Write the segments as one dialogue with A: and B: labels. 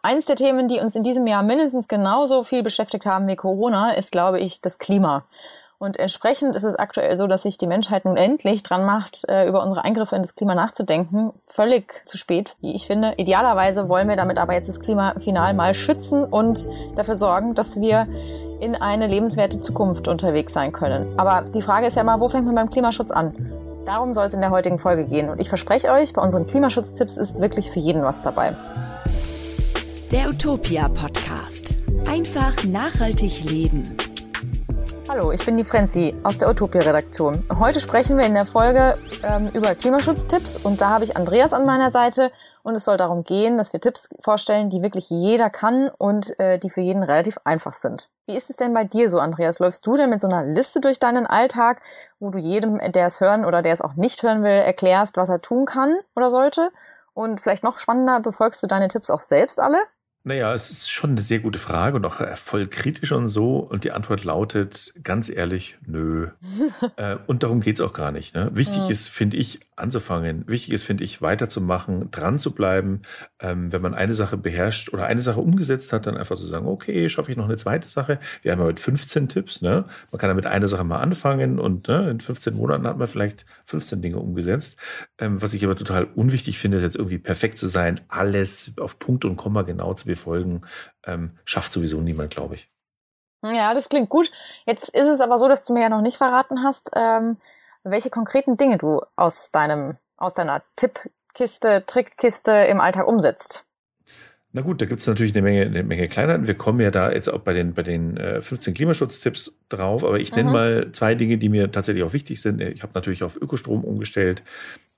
A: Eins der Themen, die uns in diesem Jahr mindestens genauso viel beschäftigt haben wie Corona, ist, glaube ich, das Klima. Und entsprechend ist es aktuell so, dass sich die Menschheit nun endlich dran macht, äh, über unsere Eingriffe in das Klima nachzudenken. Völlig zu spät, wie ich finde. Idealerweise wollen wir damit aber jetzt das Klima final mal schützen und dafür sorgen, dass wir in eine lebenswerte Zukunft unterwegs sein können. Aber die Frage ist ja mal, wo fängt man beim Klimaschutz an? Darum soll es in der heutigen Folge gehen. Und ich verspreche euch, bei unseren Klimaschutztipps ist wirklich für jeden was dabei.
B: Der Utopia Podcast. Einfach nachhaltig leben.
A: Hallo, ich bin die Frenzi aus der Utopia-Redaktion. Heute sprechen wir in der Folge ähm, über Klimaschutztipps und da habe ich Andreas an meiner Seite und es soll darum gehen, dass wir Tipps vorstellen, die wirklich jeder kann und äh, die für jeden relativ einfach sind. Wie ist es denn bei dir so, Andreas? Läufst du denn mit so einer Liste durch deinen Alltag, wo du jedem, der es hören oder der es auch nicht hören will, erklärst, was er tun kann oder sollte? Und vielleicht noch spannender, befolgst du deine Tipps auch selbst alle?
C: Naja, es ist schon eine sehr gute Frage und auch äh, voll kritisch und so. Und die Antwort lautet ganz ehrlich, nö. äh, und darum geht's auch gar nicht. Ne? Wichtig ja. ist, finde ich, anzufangen. Wichtig ist, finde ich, weiterzumachen, dran zu bleiben. Ähm, wenn man eine Sache beherrscht oder eine Sache umgesetzt hat, dann einfach zu so sagen, okay, schaffe ich noch eine zweite Sache. Wir haben ja mit 15 Tipps. Ne? Man kann damit eine Sache mal anfangen und ne, in 15 Monaten hat man vielleicht 15 Dinge umgesetzt. Ähm, was ich aber total unwichtig finde, ist jetzt irgendwie perfekt zu sein, alles auf Punkt und Komma genau zu befolgen, ähm, schafft sowieso niemand, glaube ich.
A: Ja, das klingt gut. Jetzt ist es aber so, dass du mir ja noch nicht verraten hast, ähm, welche konkreten Dinge du aus deinem, aus deiner Tippkiste, Trickkiste im Alltag umsetzt.
C: Na gut, da gibt es natürlich eine Menge, eine Menge Kleinheiten. Wir kommen ja da jetzt auch bei den, bei den äh, 15 Klimaschutztipps drauf, aber ich nenne mhm. mal zwei Dinge, die mir tatsächlich auch wichtig sind. Ich habe natürlich auf Ökostrom umgestellt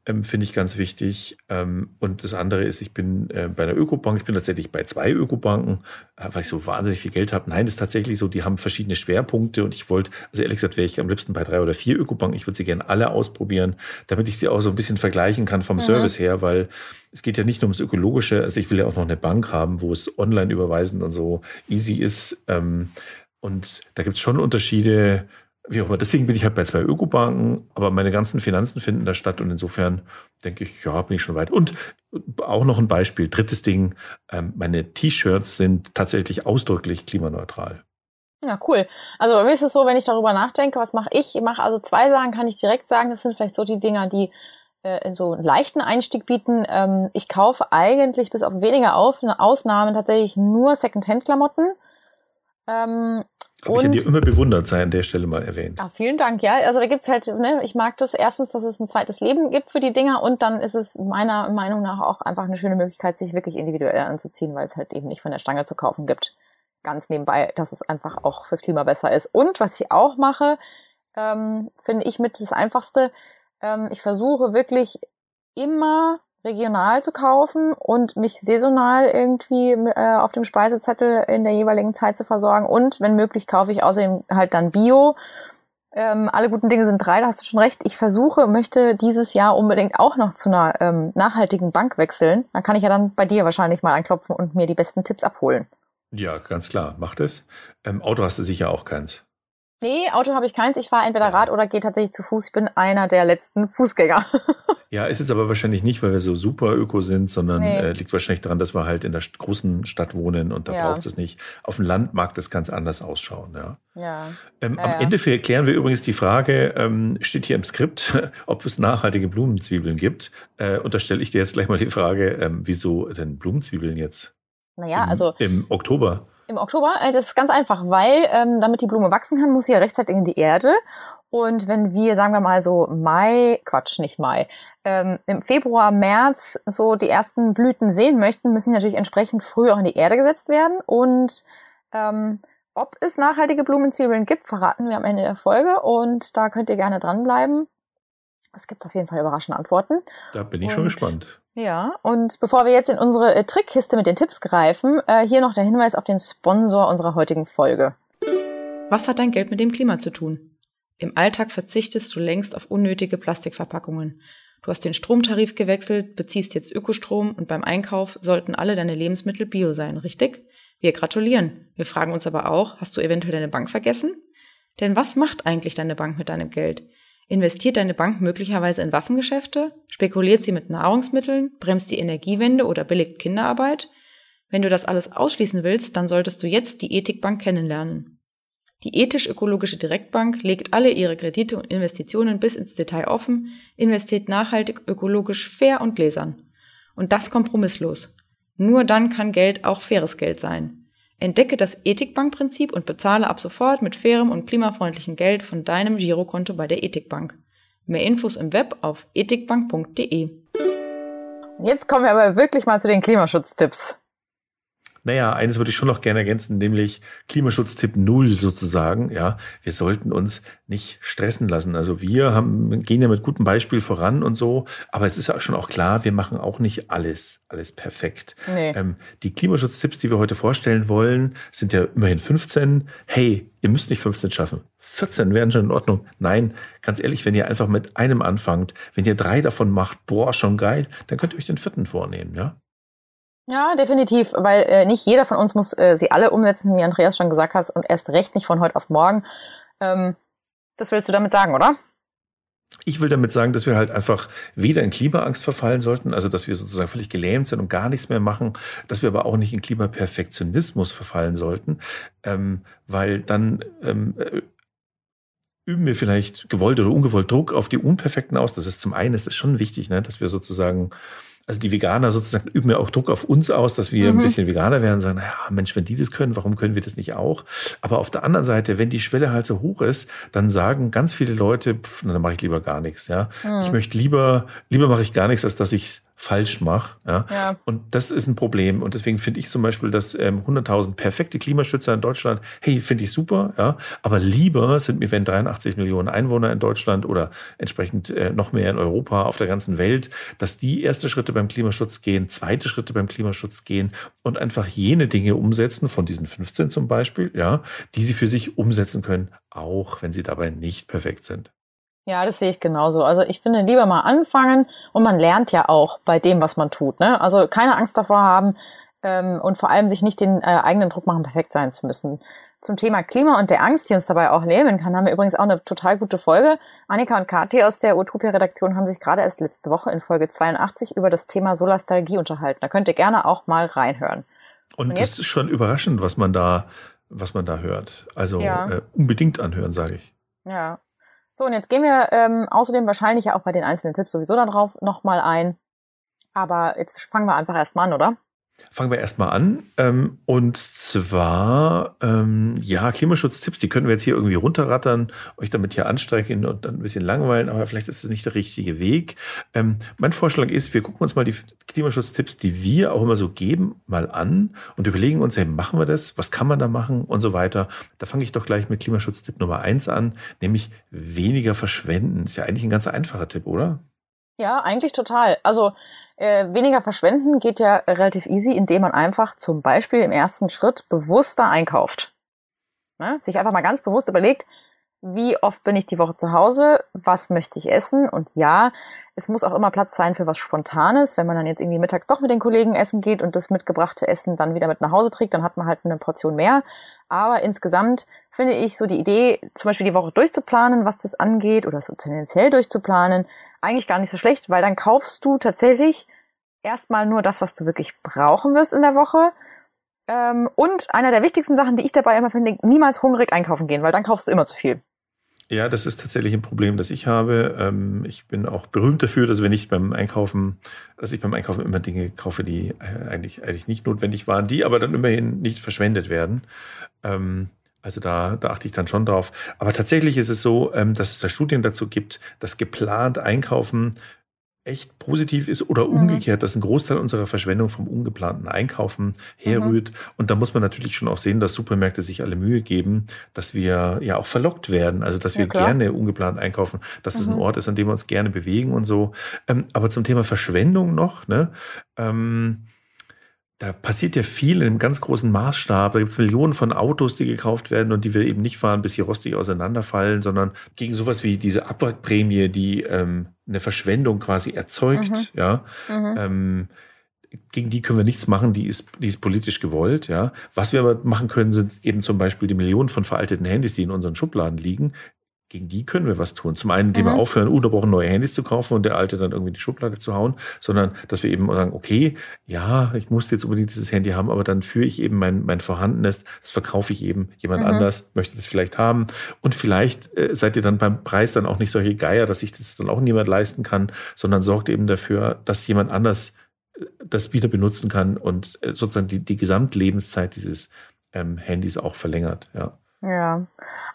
C: ähm, finde ich ganz wichtig. Ähm, und das andere ist, ich bin äh, bei einer Ökobank, ich bin tatsächlich bei zwei Ökobanken, äh, weil ich so wahnsinnig viel Geld habe. Nein, das ist tatsächlich so, die haben verschiedene Schwerpunkte und ich wollte, also ehrlich gesagt, wäre ich am liebsten bei drei oder vier Ökobanken. Ich würde sie gerne alle ausprobieren, damit ich sie auch so ein bisschen vergleichen kann vom mhm. Service her, weil es geht ja nicht nur ums Ökologische. Also ich will ja auch noch eine Bank haben, wo es online überweisen und so easy ist. Ähm, und da gibt es schon Unterschiede wie auch immer. Deswegen bin ich halt bei zwei Ökobanken, aber meine ganzen Finanzen finden da statt und insofern denke ich, ja, bin ich schon weit. Und auch noch ein Beispiel, drittes Ding, ähm, meine T-Shirts sind tatsächlich ausdrücklich klimaneutral.
A: Ja, cool. Also bei mir ist es so, wenn ich darüber nachdenke, was mache ich? Ich mache also zwei Sachen, kann ich direkt sagen. Das sind vielleicht so die Dinger, die äh, so einen leichten Einstieg bieten. Ähm, ich kaufe eigentlich bis auf wenige Ausnahmen tatsächlich nur Secondhand-Klamotten. Ähm,
C: habe ich ja dir immer bewundert, sei an der Stelle mal erwähnt.
A: Ah, vielen Dank, ja. Also da gibt's halt, ne, ich mag das erstens, dass es ein zweites Leben gibt für die Dinger und dann ist es meiner Meinung nach auch einfach eine schöne Möglichkeit, sich wirklich individuell anzuziehen, weil es halt eben nicht von der Stange zu kaufen gibt. Ganz nebenbei, dass es einfach auch fürs Klima besser ist. Und was ich auch mache, ähm, finde ich mit das Einfachste, ähm, ich versuche wirklich immer regional zu kaufen und mich saisonal irgendwie äh, auf dem Speisezettel in der jeweiligen Zeit zu versorgen. Und wenn möglich kaufe ich außerdem halt dann Bio. Ähm, alle guten Dinge sind drei, da hast du schon recht. Ich versuche, möchte dieses Jahr unbedingt auch noch zu einer ähm, nachhaltigen Bank wechseln. Dann kann ich ja dann bei dir wahrscheinlich mal anklopfen und mir die besten Tipps abholen.
C: Ja, ganz klar, mach das. Ähm, Auto hast du sicher auch keins.
A: Nee, Auto habe ich keins. Ich fahre entweder Rad oder gehe tatsächlich zu Fuß. Ich bin einer der letzten Fußgänger.
C: ja, ist jetzt aber wahrscheinlich nicht, weil wir so super öko sind, sondern nee. äh, liegt wahrscheinlich daran, dass wir halt in der großen Stadt wohnen und da ja. braucht es nicht. Auf dem Land mag das ganz anders ausschauen. Ja.
A: ja.
C: Ähm,
A: ja
C: am Ende klären wir übrigens die Frage, ähm, steht hier im Skript, ob es nachhaltige Blumenzwiebeln gibt. Äh, und da stelle ich dir jetzt gleich mal die Frage, ähm, wieso denn Blumenzwiebeln jetzt?
A: Naja,
C: Im,
A: also.
C: Im Oktober.
A: Im Oktober? Äh, das ist ganz einfach, weil ähm, damit die Blume wachsen kann, muss sie ja rechtzeitig in die Erde. Und wenn wir, sagen wir mal so Mai, Quatsch, nicht Mai, ähm, im Februar, März so die ersten Blüten sehen möchten, müssen natürlich entsprechend früh auch in die Erde gesetzt werden. Und ähm, ob es nachhaltige Blumenzwiebeln gibt, verraten wir am Ende der Folge. Und da könnt ihr gerne dranbleiben. Es gibt auf jeden Fall überraschende Antworten.
C: Da bin ich und, schon gespannt.
A: Ja, und bevor wir jetzt in unsere äh, Trickkiste mit den Tipps greifen, äh, hier noch der Hinweis auf den Sponsor unserer heutigen Folge.
D: Was hat dein Geld mit dem Klima zu tun? Im Alltag verzichtest du längst auf unnötige Plastikverpackungen. Du hast den Stromtarif gewechselt, beziehst jetzt Ökostrom und beim Einkauf sollten alle deine Lebensmittel bio sein, richtig? Wir gratulieren. Wir fragen uns aber auch, hast du eventuell deine Bank vergessen? Denn was macht eigentlich deine Bank mit deinem Geld? Investiert deine Bank möglicherweise in Waffengeschäfte? Spekuliert sie mit Nahrungsmitteln? Bremst die Energiewende oder billigt Kinderarbeit? Wenn du das alles ausschließen willst, dann solltest du jetzt die Ethikbank kennenlernen. Die ethisch-ökologische Direktbank legt alle ihre Kredite und Investitionen bis ins Detail offen, investiert nachhaltig, ökologisch, fair und gläsern. Und das kompromisslos. Nur dann kann Geld auch faires Geld sein. Entdecke das Ethikbankprinzip und bezahle ab sofort mit fairem und klimafreundlichem Geld von deinem Girokonto bei der Ethikbank. Mehr Infos im Web auf ethikbank.de.
A: Jetzt kommen wir aber wirklich mal zu den Klimaschutztipps.
C: Naja, eines würde ich schon noch gerne ergänzen, nämlich Klimaschutztipp Null sozusagen. Ja, wir sollten uns nicht stressen lassen. Also wir haben, gehen ja mit gutem Beispiel voran und so, aber es ist ja schon auch klar, wir machen auch nicht alles, alles perfekt. Nee. Ähm, die Klimaschutztipps, die wir heute vorstellen wollen, sind ja immerhin 15. Hey, ihr müsst nicht 15 schaffen. 14 wären schon in Ordnung. Nein, ganz ehrlich, wenn ihr einfach mit einem anfangt, wenn ihr drei davon macht, boah, schon geil, dann könnt ihr euch den vierten vornehmen, ja?
A: Ja, definitiv, weil äh, nicht jeder von uns muss äh, sie alle umsetzen, wie Andreas schon gesagt hat, und erst recht nicht von heute auf morgen. Ähm, das willst du damit sagen, oder?
C: Ich will damit sagen, dass wir halt einfach weder in Klimaangst verfallen sollten, also dass wir sozusagen völlig gelähmt sind und gar nichts mehr machen, dass wir aber auch nicht in Klimaperfektionismus verfallen sollten, ähm, weil dann ähm, äh, üben wir vielleicht gewollt oder ungewollt Druck auf die Unperfekten aus. Das ist zum einen, es ist schon wichtig, ne, dass wir sozusagen also die Veganer sozusagen üben ja auch Druck auf uns aus, dass wir mhm. ein bisschen Veganer werden und sagen, naja, Mensch, wenn die das können, warum können wir das nicht auch? Aber auf der anderen Seite, wenn die Schwelle halt so hoch ist, dann sagen ganz viele Leute, pff, dann mache ich lieber gar nichts, ja. Mhm. Ich möchte lieber, lieber mache ich gar nichts, als dass ich falsch mache. Ja? ja? Und das ist ein Problem. Und deswegen finde ich zum Beispiel, dass ähm, 100.000 perfekte Klimaschützer in Deutschland, hey, finde ich super, ja. Aber lieber sind mir, wenn 83 Millionen Einwohner in Deutschland oder entsprechend äh, noch mehr in Europa, auf der ganzen Welt, dass die erste Schritte beim Klimaschutz gehen, zweite Schritte beim Klimaschutz gehen und einfach jene Dinge umsetzen, von diesen 15 zum Beispiel, ja, die sie für sich umsetzen können, auch wenn sie dabei nicht perfekt sind.
A: Ja, das sehe ich genauso. Also ich finde lieber mal anfangen und man lernt ja auch bei dem, was man tut. Ne? Also keine Angst davor haben ähm, und vor allem sich nicht den äh, eigenen Druck machen, perfekt sein zu müssen. Zum Thema Klima und der Angst, die uns dabei auch lähmen kann, haben wir übrigens auch eine total gute Folge. Annika und Kathi aus der Utopia-Redaktion haben sich gerade erst letzte Woche in Folge 82 über das Thema Solastalgie unterhalten. Da könnt ihr gerne auch mal reinhören.
C: Und, und das ist schon überraschend, was man da, was man da hört. Also ja. äh, unbedingt anhören, sage ich.
A: Ja, so, und jetzt gehen wir ähm, außerdem wahrscheinlich ja auch bei den einzelnen Tipps sowieso darauf nochmal ein. Aber jetzt fangen wir einfach erstmal an, oder?
C: Fangen wir erstmal an. Ähm, und zwar, ähm, ja, Klimaschutztipps, die können wir jetzt hier irgendwie runterrattern, euch damit hier anstrengen und dann ein bisschen langweilen, aber vielleicht ist es nicht der richtige Weg. Ähm, mein Vorschlag ist, wir gucken uns mal die Klimaschutztipps, die wir auch immer so geben, mal an und überlegen uns, hey, machen wir das? Was kann man da machen? Und so weiter. Da fange ich doch gleich mit Klimaschutztipp Nummer eins an, nämlich weniger verschwenden. Ist ja eigentlich ein ganz einfacher Tipp, oder?
A: Ja, eigentlich total. Also äh, weniger verschwenden geht ja relativ easy, indem man einfach zum Beispiel im ersten Schritt bewusster einkauft. Ne? Sich einfach mal ganz bewusst überlegt, wie oft bin ich die Woche zu Hause, was möchte ich essen und ja, es muss auch immer Platz sein für was Spontanes. Wenn man dann jetzt irgendwie mittags doch mit den Kollegen essen geht und das mitgebrachte Essen dann wieder mit nach Hause trägt, dann hat man halt eine Portion mehr. Aber insgesamt finde ich so die Idee, zum Beispiel die Woche durchzuplanen, was das angeht oder so tendenziell durchzuplanen, eigentlich gar nicht so schlecht, weil dann kaufst du tatsächlich erstmal nur das, was du wirklich brauchen wirst in der Woche. Ähm, und einer der wichtigsten Sachen, die ich dabei immer finde, niemals hungrig einkaufen gehen, weil dann kaufst du immer zu viel.
C: Ja, das ist tatsächlich ein Problem, das ich habe. Ähm, ich bin auch berühmt dafür, dass wenn ich beim Einkaufen, dass ich beim Einkaufen immer Dinge kaufe, die äh, eigentlich, eigentlich nicht notwendig waren, die aber dann immerhin nicht verschwendet werden. Ähm, also da, da achte ich dann schon drauf. Aber tatsächlich ist es so, ähm, dass es da Studien dazu gibt, dass geplant Einkaufen echt positiv ist oder mhm. umgekehrt, dass ein Großteil unserer Verschwendung vom ungeplanten Einkaufen herrührt. Mhm. Und da muss man natürlich schon auch sehen, dass Supermärkte sich alle Mühe geben, dass wir ja auch verlockt werden, also dass wir ja, gerne ungeplant einkaufen, dass mhm. es ein mhm. Ort ist, an dem wir uns gerne bewegen und so. Ähm, aber zum Thema Verschwendung noch, ne? Ähm, da passiert ja viel in einem ganz großen Maßstab. Da gibt es Millionen von Autos, die gekauft werden und die wir eben nicht fahren, bis sie rostig auseinanderfallen, sondern gegen sowas wie diese Abwrackprämie, die ähm, eine Verschwendung quasi erzeugt, mhm. ja. Mhm. Ähm, gegen die können wir nichts machen, die ist, die ist politisch gewollt, ja. Was wir aber machen können, sind eben zum Beispiel die Millionen von veralteten Handys, die in unseren Schubladen liegen. Gegen die können wir was tun. Zum einen, indem mhm. wir aufhören, unterbrochen neue Handys zu kaufen und der alte dann irgendwie in die Schublade zu hauen, sondern dass wir eben sagen, okay, ja, ich muss jetzt unbedingt dieses Handy haben, aber dann führe ich eben mein, mein vorhandenes, das verkaufe ich eben jemand mhm. anders, möchte das vielleicht haben. Und vielleicht äh, seid ihr dann beim Preis dann auch nicht solche Geier, dass sich das dann auch niemand leisten kann, sondern sorgt eben dafür, dass jemand anders äh, das wieder benutzen kann und äh, sozusagen die, die Gesamtlebenszeit dieses ähm, Handys auch verlängert, ja.
A: Ja,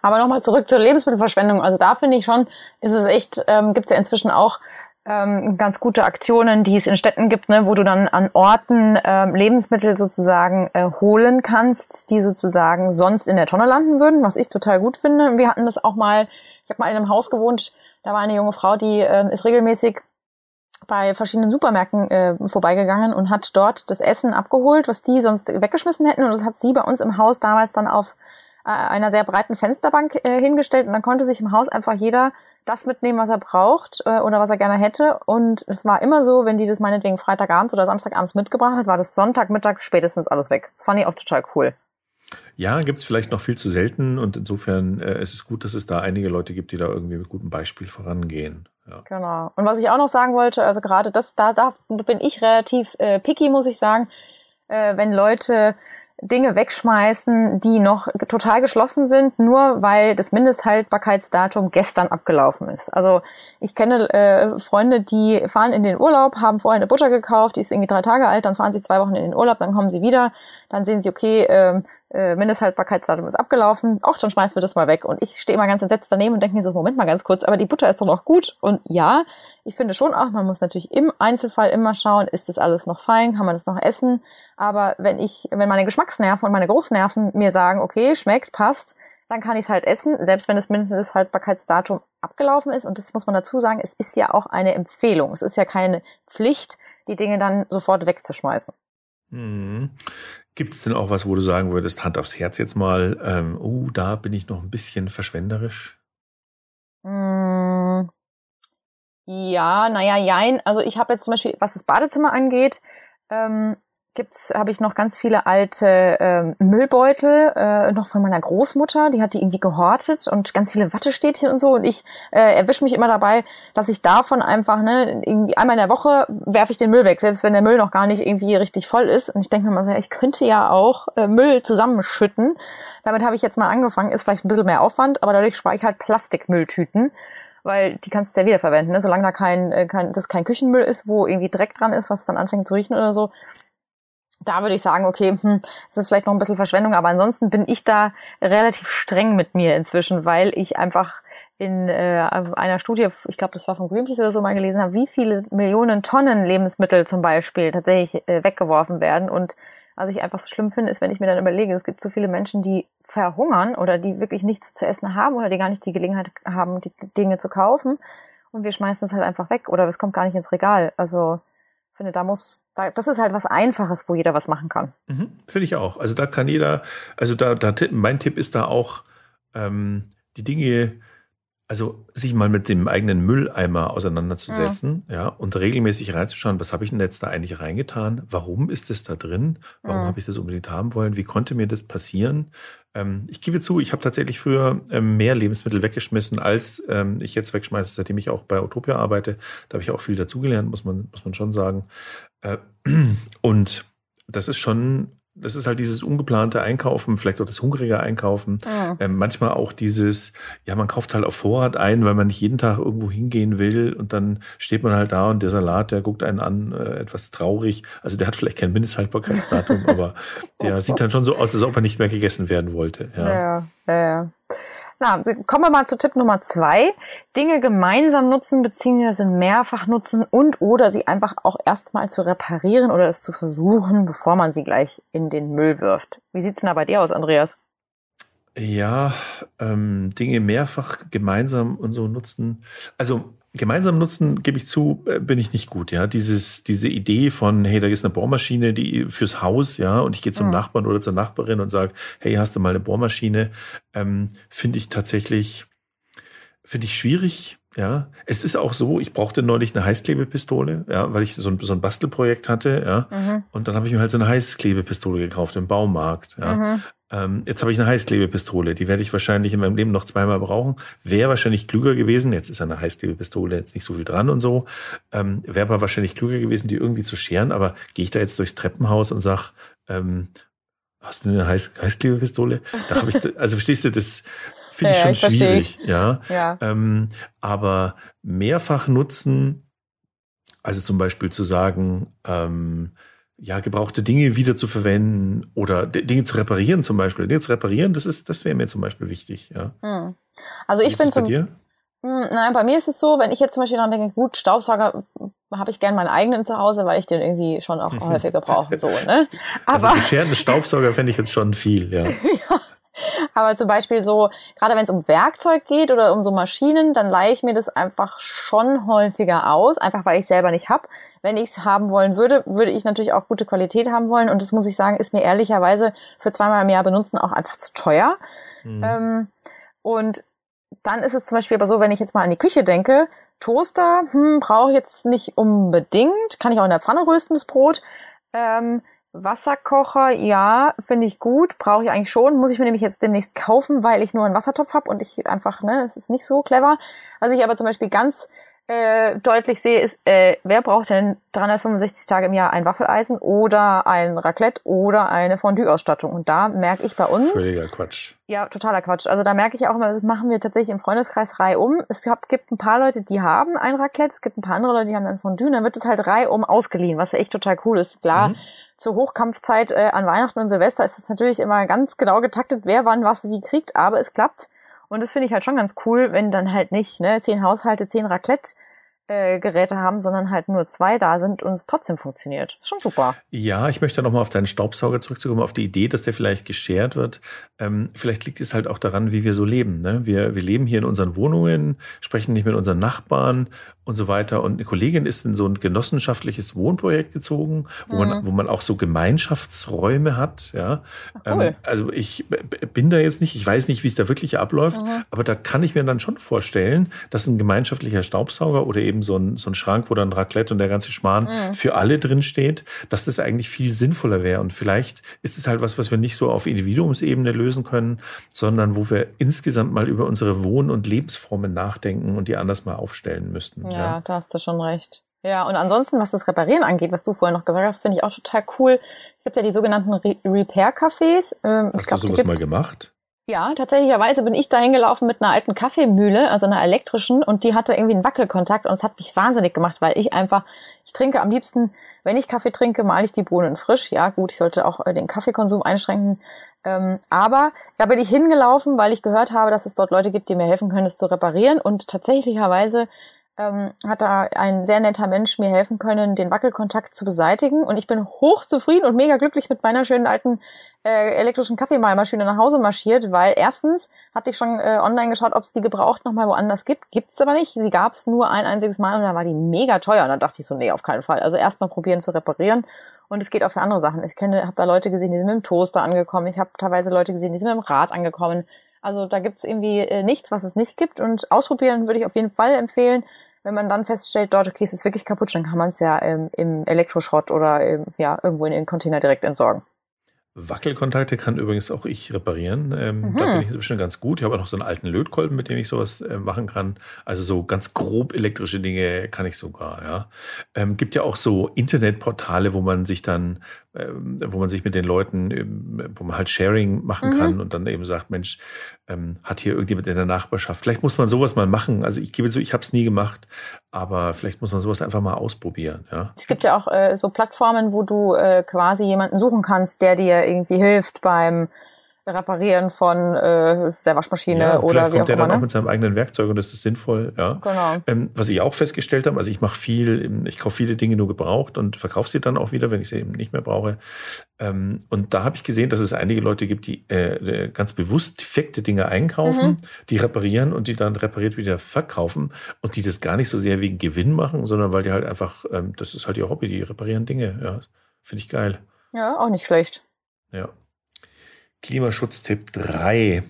A: aber nochmal zurück zur Lebensmittelverschwendung. Also da finde ich schon, ist es echt, ähm, gibt es ja inzwischen auch ähm, ganz gute Aktionen, die es in Städten gibt, ne, wo du dann an Orten ähm, Lebensmittel sozusagen äh, holen kannst, die sozusagen sonst in der Tonne landen würden, was ich total gut finde. Wir hatten das auch mal, ich habe mal in einem Haus gewohnt, da war eine junge Frau, die äh, ist regelmäßig bei verschiedenen Supermärkten äh, vorbeigegangen und hat dort das Essen abgeholt, was die sonst weggeschmissen hätten. Und das hat sie bei uns im Haus damals dann auf einer sehr breiten Fensterbank äh, hingestellt und dann konnte sich im Haus einfach jeder das mitnehmen, was er braucht äh, oder was er gerne hätte. Und es war immer so, wenn die das meinetwegen Freitagabends oder Samstagabends mitgebracht hat, war das Sonntagmittags spätestens alles weg. Das fand ich auch total cool.
C: Ja, gibt es vielleicht noch viel zu selten und insofern äh, ist es gut, dass es da einige Leute gibt, die da irgendwie mit gutem Beispiel vorangehen. Ja.
A: Genau. Und was ich auch noch sagen wollte, also gerade das, da, da bin ich relativ äh, picky, muss ich sagen, äh, wenn Leute Dinge wegschmeißen, die noch total geschlossen sind, nur weil das Mindesthaltbarkeitsdatum gestern abgelaufen ist. Also ich kenne äh, Freunde, die fahren in den Urlaub, haben vorher eine Butter gekauft, die ist irgendwie drei Tage alt, dann fahren sie zwei Wochen in den Urlaub, dann kommen sie wieder, dann sehen sie, okay, äh, äh, Mindesthaltbarkeitsdatum ist abgelaufen, auch dann schmeißen wir das mal weg. Und ich stehe immer ganz entsetzt daneben und denke mir so, Moment mal ganz kurz, aber die Butter ist doch noch gut. Und ja, ich finde schon auch, man muss natürlich im Einzelfall immer schauen, ist das alles noch fein, kann man das noch essen. Aber wenn ich, wenn meine Geschmacksnerven und meine Großnerven mir sagen, okay, schmeckt, passt, dann kann ich es halt essen, selbst wenn das Mindesthaltbarkeitsdatum abgelaufen ist. Und das muss man dazu sagen, es ist ja auch eine Empfehlung. Es ist ja keine Pflicht, die Dinge dann sofort wegzuschmeißen.
C: Gibt es denn auch was, wo du sagen würdest, Hand aufs Herz jetzt mal, ähm, oh, da bin ich noch ein bisschen verschwenderisch?
A: Mm, ja, naja, jein. Also ich habe jetzt zum Beispiel, was das Badezimmer angeht, ähm, gibt's habe ich noch ganz viele alte ähm, Müllbeutel äh, noch von meiner Großmutter, die hat die irgendwie gehortet und ganz viele Wattestäbchen und so und ich äh, erwische mich immer dabei, dass ich davon einfach ne irgendwie einmal in der Woche werfe ich den Müll weg, selbst wenn der Müll noch gar nicht irgendwie richtig voll ist und ich denke mir mal so, ja, ich könnte ja auch äh, Müll zusammenschütten. Damit habe ich jetzt mal angefangen, ist vielleicht ein bisschen mehr Aufwand, aber dadurch spare ich halt Plastikmülltüten weil die kannst du ja wiederverwenden, ne? solange da kein, äh, kein das kein Küchenmüll ist, wo irgendwie Dreck dran ist, was dann anfängt zu riechen oder so, da würde ich sagen, okay, hm, das ist vielleicht noch ein bisschen Verschwendung, aber ansonsten bin ich da relativ streng mit mir inzwischen, weil ich einfach in äh, einer Studie, ich glaube, das war von Greenpeace oder so mal gelesen habe, wie viele Millionen Tonnen Lebensmittel zum Beispiel tatsächlich äh, weggeworfen werden. Und was ich einfach so schlimm finde, ist, wenn ich mir dann überlege, es gibt so viele Menschen, die verhungern oder die wirklich nichts zu essen haben oder die gar nicht die Gelegenheit haben, die Dinge zu kaufen. Und wir schmeißen es halt einfach weg oder es kommt gar nicht ins Regal. Also finde, da muss, da, das ist halt was Einfaches, wo jeder was machen kann.
C: Mhm, finde ich auch. Also da kann jeder, also da, da mein Tipp ist da auch, ähm, die Dinge also sich mal mit dem eigenen Mülleimer auseinanderzusetzen, ja, ja und regelmäßig reinzuschauen, was habe ich denn jetzt da eigentlich reingetan? Warum ist das da drin? Warum mhm. habe ich das unbedingt haben wollen? Wie konnte mir das passieren? Ähm, ich gebe zu, ich habe tatsächlich früher ähm, mehr Lebensmittel weggeschmissen, als ähm, ich jetzt wegschmeiße, seitdem ich auch bei Utopia arbeite. Da habe ich auch viel dazugelernt, muss man, muss man schon sagen. Äh, und das ist schon das ist halt dieses ungeplante Einkaufen, vielleicht auch das hungrige Einkaufen. Mhm. Ähm, manchmal auch dieses, ja, man kauft halt auf Vorrat ein, weil man nicht jeden Tag irgendwo hingehen will und dann steht man halt da und der Salat, der guckt einen an, äh, etwas traurig. Also der hat vielleicht kein Mindesthaltbarkeitsdatum, aber der sieht dann schon so aus, als ob er nicht mehr gegessen werden wollte.
A: Ja, ja, ja. ja. Na, kommen wir mal zu Tipp Nummer zwei. Dinge gemeinsam nutzen bzw. mehrfach nutzen und oder sie einfach auch erstmal zu reparieren oder es zu versuchen, bevor man sie gleich in den Müll wirft. Wie sieht's denn da bei dir aus, Andreas?
C: Ja, ähm, Dinge mehrfach gemeinsam und so nutzen. Also gemeinsam nutzen, gebe ich zu, äh, bin ich nicht gut. Ja, dieses, diese Idee von, hey, da ist eine Bohrmaschine, die fürs Haus, ja, und ich gehe zum mhm. Nachbarn oder zur Nachbarin und sage, hey, hast du mal eine Bohrmaschine? Ähm, finde ich tatsächlich, finde ich schwierig. Ja, es ist auch so, ich brauchte neulich eine Heißklebepistole, ja, weil ich so ein, so ein Bastelprojekt hatte, ja. Mhm. Und dann habe ich mir halt so eine Heißklebepistole gekauft im Baumarkt. Ja. Mhm. Ähm, jetzt habe ich eine Heißklebepistole, die werde ich wahrscheinlich in meinem Leben noch zweimal brauchen. Wäre wahrscheinlich klüger gewesen, jetzt ist eine Heißklebepistole jetzt nicht so viel dran und so, ähm, wäre aber wahrscheinlich klüger gewesen, die irgendwie zu scheren, aber gehe ich da jetzt durchs Treppenhaus und sage, ähm, hast du eine Heiß Heißklebepistole? Da habe ich, also verstehst du, das finde ich ja, schon ich schwierig. Ich. Ja. ja. Ähm, aber mehrfach nutzen, also zum Beispiel zu sagen, ähm, ja, gebrauchte Dinge wieder zu verwenden oder Dinge zu reparieren zum Beispiel. Dinge zu reparieren, das ist, das wäre mir zum Beispiel wichtig, ja. Hm.
A: Also ich bin zum, dir? Hm, nein, bei mir ist es so, wenn ich jetzt zum Beispiel dann denke, gut, Staubsauger habe ich gern meinen eigenen zu Hause, weil ich den irgendwie schon auch häufiger brauche, so, ne?
C: Also Aber also gescherten Staubsauger fände ich jetzt schon viel, ja. ja.
A: Aber zum Beispiel so, gerade wenn es um Werkzeug geht oder um so Maschinen, dann leihe ich mir das einfach schon häufiger aus, einfach weil ich selber nicht hab. Wenn ich es haben wollen würde, würde ich natürlich auch gute Qualität haben wollen. Und das muss ich sagen, ist mir ehrlicherweise für zweimal im Jahr benutzen auch einfach zu teuer. Mhm. Ähm, und dann ist es zum Beispiel aber so, wenn ich jetzt mal an die Küche denke, Toaster, hm, brauche ich jetzt nicht unbedingt, kann ich auch in der Pfanne rösten, das Brot. Ähm, Wasserkocher, ja, finde ich gut, brauche ich eigentlich schon. Muss ich mir nämlich jetzt demnächst kaufen, weil ich nur einen Wassertopf habe und ich einfach, ne, das ist nicht so clever. Was ich aber zum Beispiel ganz äh, deutlich sehe, ist, äh, wer braucht denn 365 Tage im Jahr ein Waffeleisen oder ein Raclette oder eine Fondue-Ausstattung? Und da merke ich bei uns.
C: Völliger Quatsch.
A: Ja, totaler Quatsch. Also da merke ich auch immer, das machen wir tatsächlich im Freundeskreis reihum. Es gibt ein paar Leute, die haben ein Raclette, es gibt ein paar andere Leute, die haben ein Fondue, dann wird es halt reihum ausgeliehen, was ja echt total cool ist. Klar. Mhm zur Hochkampfzeit äh, an Weihnachten und Silvester ist es natürlich immer ganz genau getaktet, wer wann was wie kriegt, aber es klappt. Und das finde ich halt schon ganz cool, wenn dann halt nicht, ne, zehn Haushalte, zehn Raclette äh, Geräte haben, sondern halt nur zwei da sind und es trotzdem funktioniert. Ist schon super.
C: Ja, ich möchte nochmal auf deinen Staubsauger zurückzukommen, auf die Idee, dass der vielleicht geschert wird. Ähm, vielleicht liegt es halt auch daran, wie wir so leben. Ne? Wir, wir leben hier in unseren Wohnungen, sprechen nicht mit unseren Nachbarn und so weiter. Und eine Kollegin ist in so ein genossenschaftliches Wohnprojekt gezogen, wo, mhm. man, wo man auch so Gemeinschaftsräume hat. Ja? Ach, cool. Ähm, also ich bin da jetzt nicht, ich weiß nicht, wie es da wirklich abläuft, mhm. aber da kann ich mir dann schon vorstellen, dass ein gemeinschaftlicher Staubsauger oder eben so ein, so ein Schrank, wo dann Raclette und der ganze Schmarrn mhm. für alle drin steht, dass das eigentlich viel sinnvoller wäre. Und vielleicht ist es halt was, was wir nicht so auf Individuumsebene lösen können, sondern wo wir insgesamt mal über unsere Wohn- und Lebensformen nachdenken und die anders mal aufstellen müssten.
A: Ja, ja, da hast du schon recht. Ja, und ansonsten, was das Reparieren angeht, was du vorhin noch gesagt hast, finde ich auch total cool. Es gibt ja die sogenannten Re Repair-Cafés.
C: Ähm, hast glaub, du sowas mal gemacht?
A: Ja, tatsächlicherweise bin ich da hingelaufen mit einer alten Kaffeemühle, also einer elektrischen, und die hatte irgendwie einen Wackelkontakt und es hat mich wahnsinnig gemacht, weil ich einfach, ich trinke am liebsten, wenn ich Kaffee trinke, male ich die Bohnen frisch. Ja, gut, ich sollte auch äh, den Kaffeekonsum einschränken. Ähm, aber da bin ich hingelaufen, weil ich gehört habe, dass es dort Leute gibt, die mir helfen können, es zu reparieren. Und tatsächlicherweise ähm, hat da ein sehr netter Mensch mir helfen können, den Wackelkontakt zu beseitigen. Und ich bin hochzufrieden und mega glücklich mit meiner schönen alten äh, elektrischen Kaffeemahlmaschine nach Hause marschiert, weil erstens hatte ich schon äh, online geschaut, ob es die gebraucht nochmal woanders gibt. Gibt's aber nicht. Sie gab es nur ein einziges Mal und da war die mega teuer. Und dann dachte ich so, nee, auf keinen Fall. Also erstmal probieren zu reparieren. Und es geht auch für andere Sachen. Ich kenne, habe da Leute gesehen, die sind mit dem Toaster angekommen. Ich habe teilweise Leute gesehen, die sind mit dem Rad angekommen. Also da gibt's irgendwie äh, nichts, was es nicht gibt. Und ausprobieren würde ich auf jeden Fall empfehlen. Wenn man dann feststellt, dort, okay, es ist wirklich kaputt, dann kann man es ja ähm, im Elektroschrott oder ähm, ja, irgendwo in den Container direkt entsorgen.
C: Wackelkontakte kann übrigens auch ich reparieren. Ähm, mhm. Da bin ich inzwischen ganz gut. Ich habe auch noch so einen alten Lötkolben, mit dem ich sowas äh, machen kann. Also so ganz grob elektrische Dinge kann ich sogar, ja. Ähm, gibt ja auch so Internetportale, wo man sich dann ähm, wo man sich mit den Leuten, ähm, wo man halt Sharing machen mhm. kann und dann eben sagt, Mensch, ähm, hat hier irgendjemand in der Nachbarschaft. Vielleicht muss man sowas mal machen. Also ich gebe zu, ich habe es nie gemacht, aber vielleicht muss man sowas einfach mal ausprobieren. Ja.
A: Es gibt ja auch äh, so Plattformen, wo du äh, quasi jemanden suchen kannst, der dir irgendwie hilft beim Reparieren von äh, der Waschmaschine ja, oder
C: wie kommt auch der immer, dann ne? auch mit seinem eigenen Werkzeug und das ist sinnvoll. Ja. Genau. Ähm, was ich auch festgestellt habe, also ich mache viel, ich kaufe viele Dinge nur gebraucht und verkaufe sie dann auch wieder, wenn ich sie eben nicht mehr brauche. Ähm, und da habe ich gesehen, dass es einige Leute gibt, die äh, ganz bewusst defekte Dinge einkaufen, mhm. die reparieren und die dann repariert wieder verkaufen und die das gar nicht so sehr wegen Gewinn machen, sondern weil die halt einfach, ähm, das ist halt ihr Hobby, die reparieren Dinge. Ja, finde ich geil.
A: Ja, auch nicht schlecht.
C: Ja. Klimaschutztipp 3.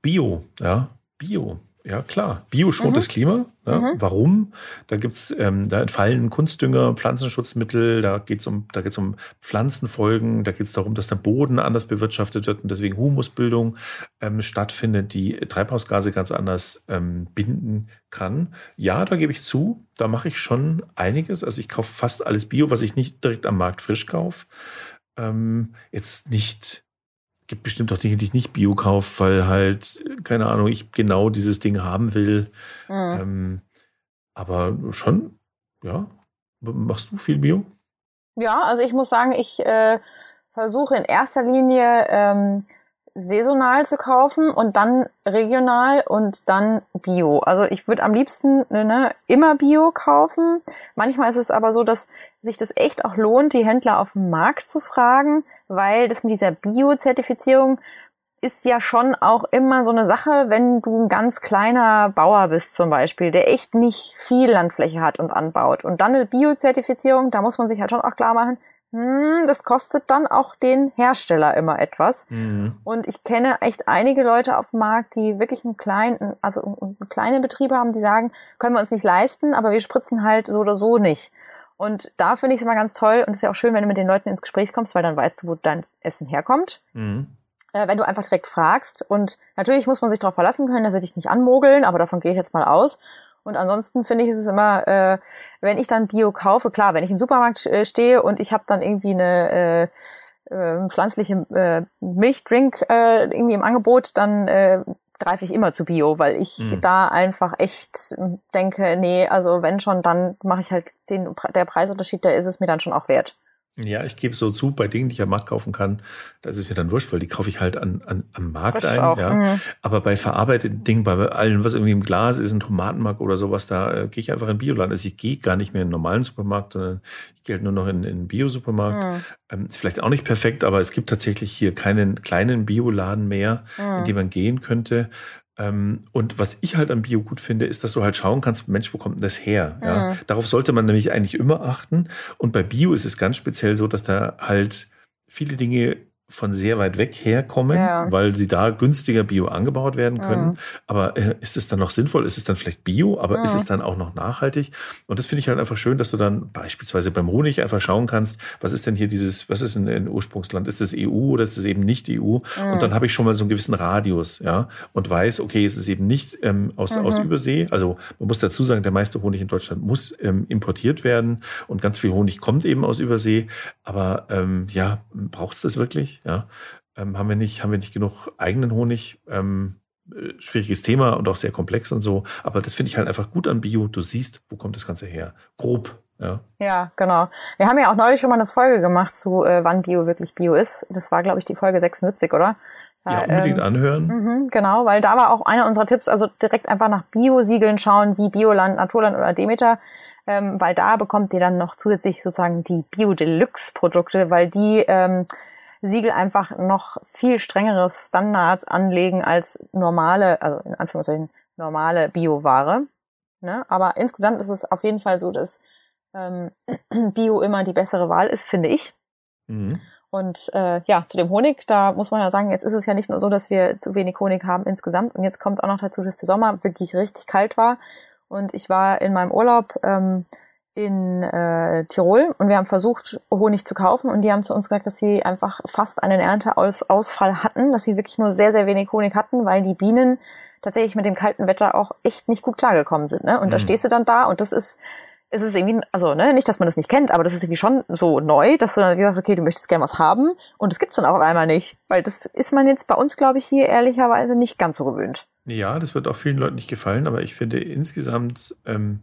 C: Bio, ja, Bio. Ja, klar. Bio schont mhm. das Klima. Ja, mhm. Warum? Da gibt's, ähm, da entfallen Kunstdünger, Pflanzenschutzmittel, da geht's um, da geht's um Pflanzenfolgen, da geht's darum, dass der Boden anders bewirtschaftet wird und deswegen Humusbildung ähm, stattfindet, die Treibhausgase ganz anders ähm, binden kann. Ja, da gebe ich zu, da mache ich schon einiges. Also ich kaufe fast alles Bio, was ich nicht direkt am Markt frisch kaufe. Ähm, jetzt nicht gibt bestimmt auch Dinge, die ich nicht Bio kaufe, weil halt, keine Ahnung, ich genau dieses Ding haben will. Mhm. Ähm, aber schon, ja. Machst du viel Bio?
A: Ja, also ich muss sagen, ich äh, versuche in erster Linie ähm, saisonal zu kaufen und dann regional und dann Bio. Also ich würde am liebsten ne, immer Bio kaufen. Manchmal ist es aber so, dass sich das echt auch lohnt, die Händler auf dem Markt zu fragen, weil das mit dieser Bio-Zertifizierung ist ja schon auch immer so eine Sache, wenn du ein ganz kleiner Bauer bist zum Beispiel, der echt nicht viel Landfläche hat und anbaut. Und dann eine Bio-Zertifizierung, da muss man sich halt schon auch klar machen, hm, das kostet dann auch den Hersteller immer etwas. Mhm. Und ich kenne echt einige Leute auf dem Markt, die wirklich einen kleinen, also einen kleinen Betrieb haben, die sagen, können wir uns nicht leisten, aber wir spritzen halt so oder so nicht. Und da finde ich es immer ganz toll und es ist ja auch schön, wenn du mit den Leuten ins Gespräch kommst, weil dann weißt du, wo dein Essen herkommt. Mhm. Äh, wenn du einfach direkt fragst. Und natürlich muss man sich darauf verlassen können, dass sie dich nicht anmogeln, aber davon gehe ich jetzt mal aus. Und ansonsten finde ich, ist es immer, äh, wenn ich dann Bio kaufe, klar, wenn ich im Supermarkt äh, stehe und ich habe dann irgendwie eine äh, äh, pflanzliche äh, Milchdrink äh, irgendwie im Angebot, dann äh, greife ich immer zu Bio, weil ich mhm. da einfach echt denke, nee, also wenn schon, dann mache ich halt den der Preisunterschied, der ist es mir dann schon auch wert.
C: Ja, ich gebe so zu, bei Dingen, die ich am Markt kaufen kann, da ist es mir dann wurscht, weil die kaufe ich halt an, an, am Markt ein. Auch. Ja. Mhm. Aber bei verarbeiteten Dingen, bei allem, was irgendwie im Glas ist, ein Tomatenmark oder sowas, da äh, gehe ich einfach in Bioland. Also ich gehe gar nicht mehr in einen normalen Supermarkt, sondern ich gehe halt nur noch in, in einen Bio-Supermarkt. Mhm. Ähm, ist vielleicht auch nicht perfekt, aber es gibt tatsächlich hier keinen kleinen Bioladen mehr, mhm. in den man gehen könnte. Ähm, und was ich halt an Bio gut finde, ist, dass du halt schauen kannst, Mensch, wo kommt denn das her? Ja. Darauf sollte man nämlich eigentlich immer achten. Und bei Bio ist es ganz speziell so, dass da halt viele Dinge von sehr weit weg herkommen, ja. weil sie da günstiger Bio angebaut werden können. Mhm. Aber äh, ist es dann noch sinnvoll? Ist es dann vielleicht Bio, aber mhm. ist es dann auch noch nachhaltig? Und das finde ich halt einfach schön, dass du dann beispielsweise beim Honig einfach schauen kannst, was ist denn hier dieses, was ist ein, Ursprungsland? Ist es EU oder ist es eben nicht EU? Mhm. Und dann habe ich schon mal so einen gewissen Radius, ja, und weiß, okay, es ist eben nicht ähm, aus, aus mhm. Übersee. Also man muss dazu sagen, der meiste Honig in Deutschland muss ähm, importiert werden und ganz viel Honig kommt eben aus Übersee. Aber ähm, ja, braucht es das wirklich? Ja, ähm, haben wir nicht, haben wir nicht genug eigenen Honig? Ähm, äh, schwieriges Thema und auch sehr komplex und so. Aber das finde ich halt einfach gut an Bio. Du siehst, wo kommt das Ganze her? Grob. Ja.
A: ja, genau. Wir haben ja auch neulich schon mal eine Folge gemacht zu, äh, wann Bio wirklich Bio ist. Das war, glaube ich, die Folge 76, oder?
C: Da, ja, unbedingt ähm, anhören.
A: Mh, genau, weil da war auch einer unserer Tipps, also direkt einfach nach Bio-Siegeln schauen, wie Bioland, Naturland oder Demeter, ähm, weil da bekommt ihr dann noch zusätzlich sozusagen die Bio-Deluxe-Produkte, weil die ähm, Siegel einfach noch viel strengere Standards anlegen als normale, also in Anführungszeichen normale Bioware. Ne? Aber insgesamt ist es auf jeden Fall so, dass ähm, Bio immer die bessere Wahl ist, finde ich. Mhm. Und äh, ja, zu dem Honig, da muss man ja sagen, jetzt ist es ja nicht nur so, dass wir zu wenig Honig haben insgesamt. Und jetzt kommt auch noch dazu, dass der Sommer wirklich richtig kalt war. Und ich war in meinem Urlaub ähm, in äh, Tirol und wir haben versucht, Honig zu kaufen und die haben zu uns gesagt, dass sie einfach fast einen Ernteausfall hatten, dass sie wirklich nur sehr, sehr wenig Honig hatten, weil die Bienen tatsächlich mit dem kalten Wetter auch echt nicht gut klargekommen sind. Ne? Und mhm. da stehst du dann da und das ist, es ist irgendwie, also ne, nicht, dass man das nicht kennt, aber das ist irgendwie schon so neu, dass du dann gesagt okay, du möchtest gerne was haben und das gibt's dann auch einmal nicht. Weil das ist man jetzt bei uns, glaube ich, hier ehrlicherweise nicht ganz so gewöhnt.
C: Ja, das wird auch vielen Leuten nicht gefallen, aber ich finde insgesamt ähm,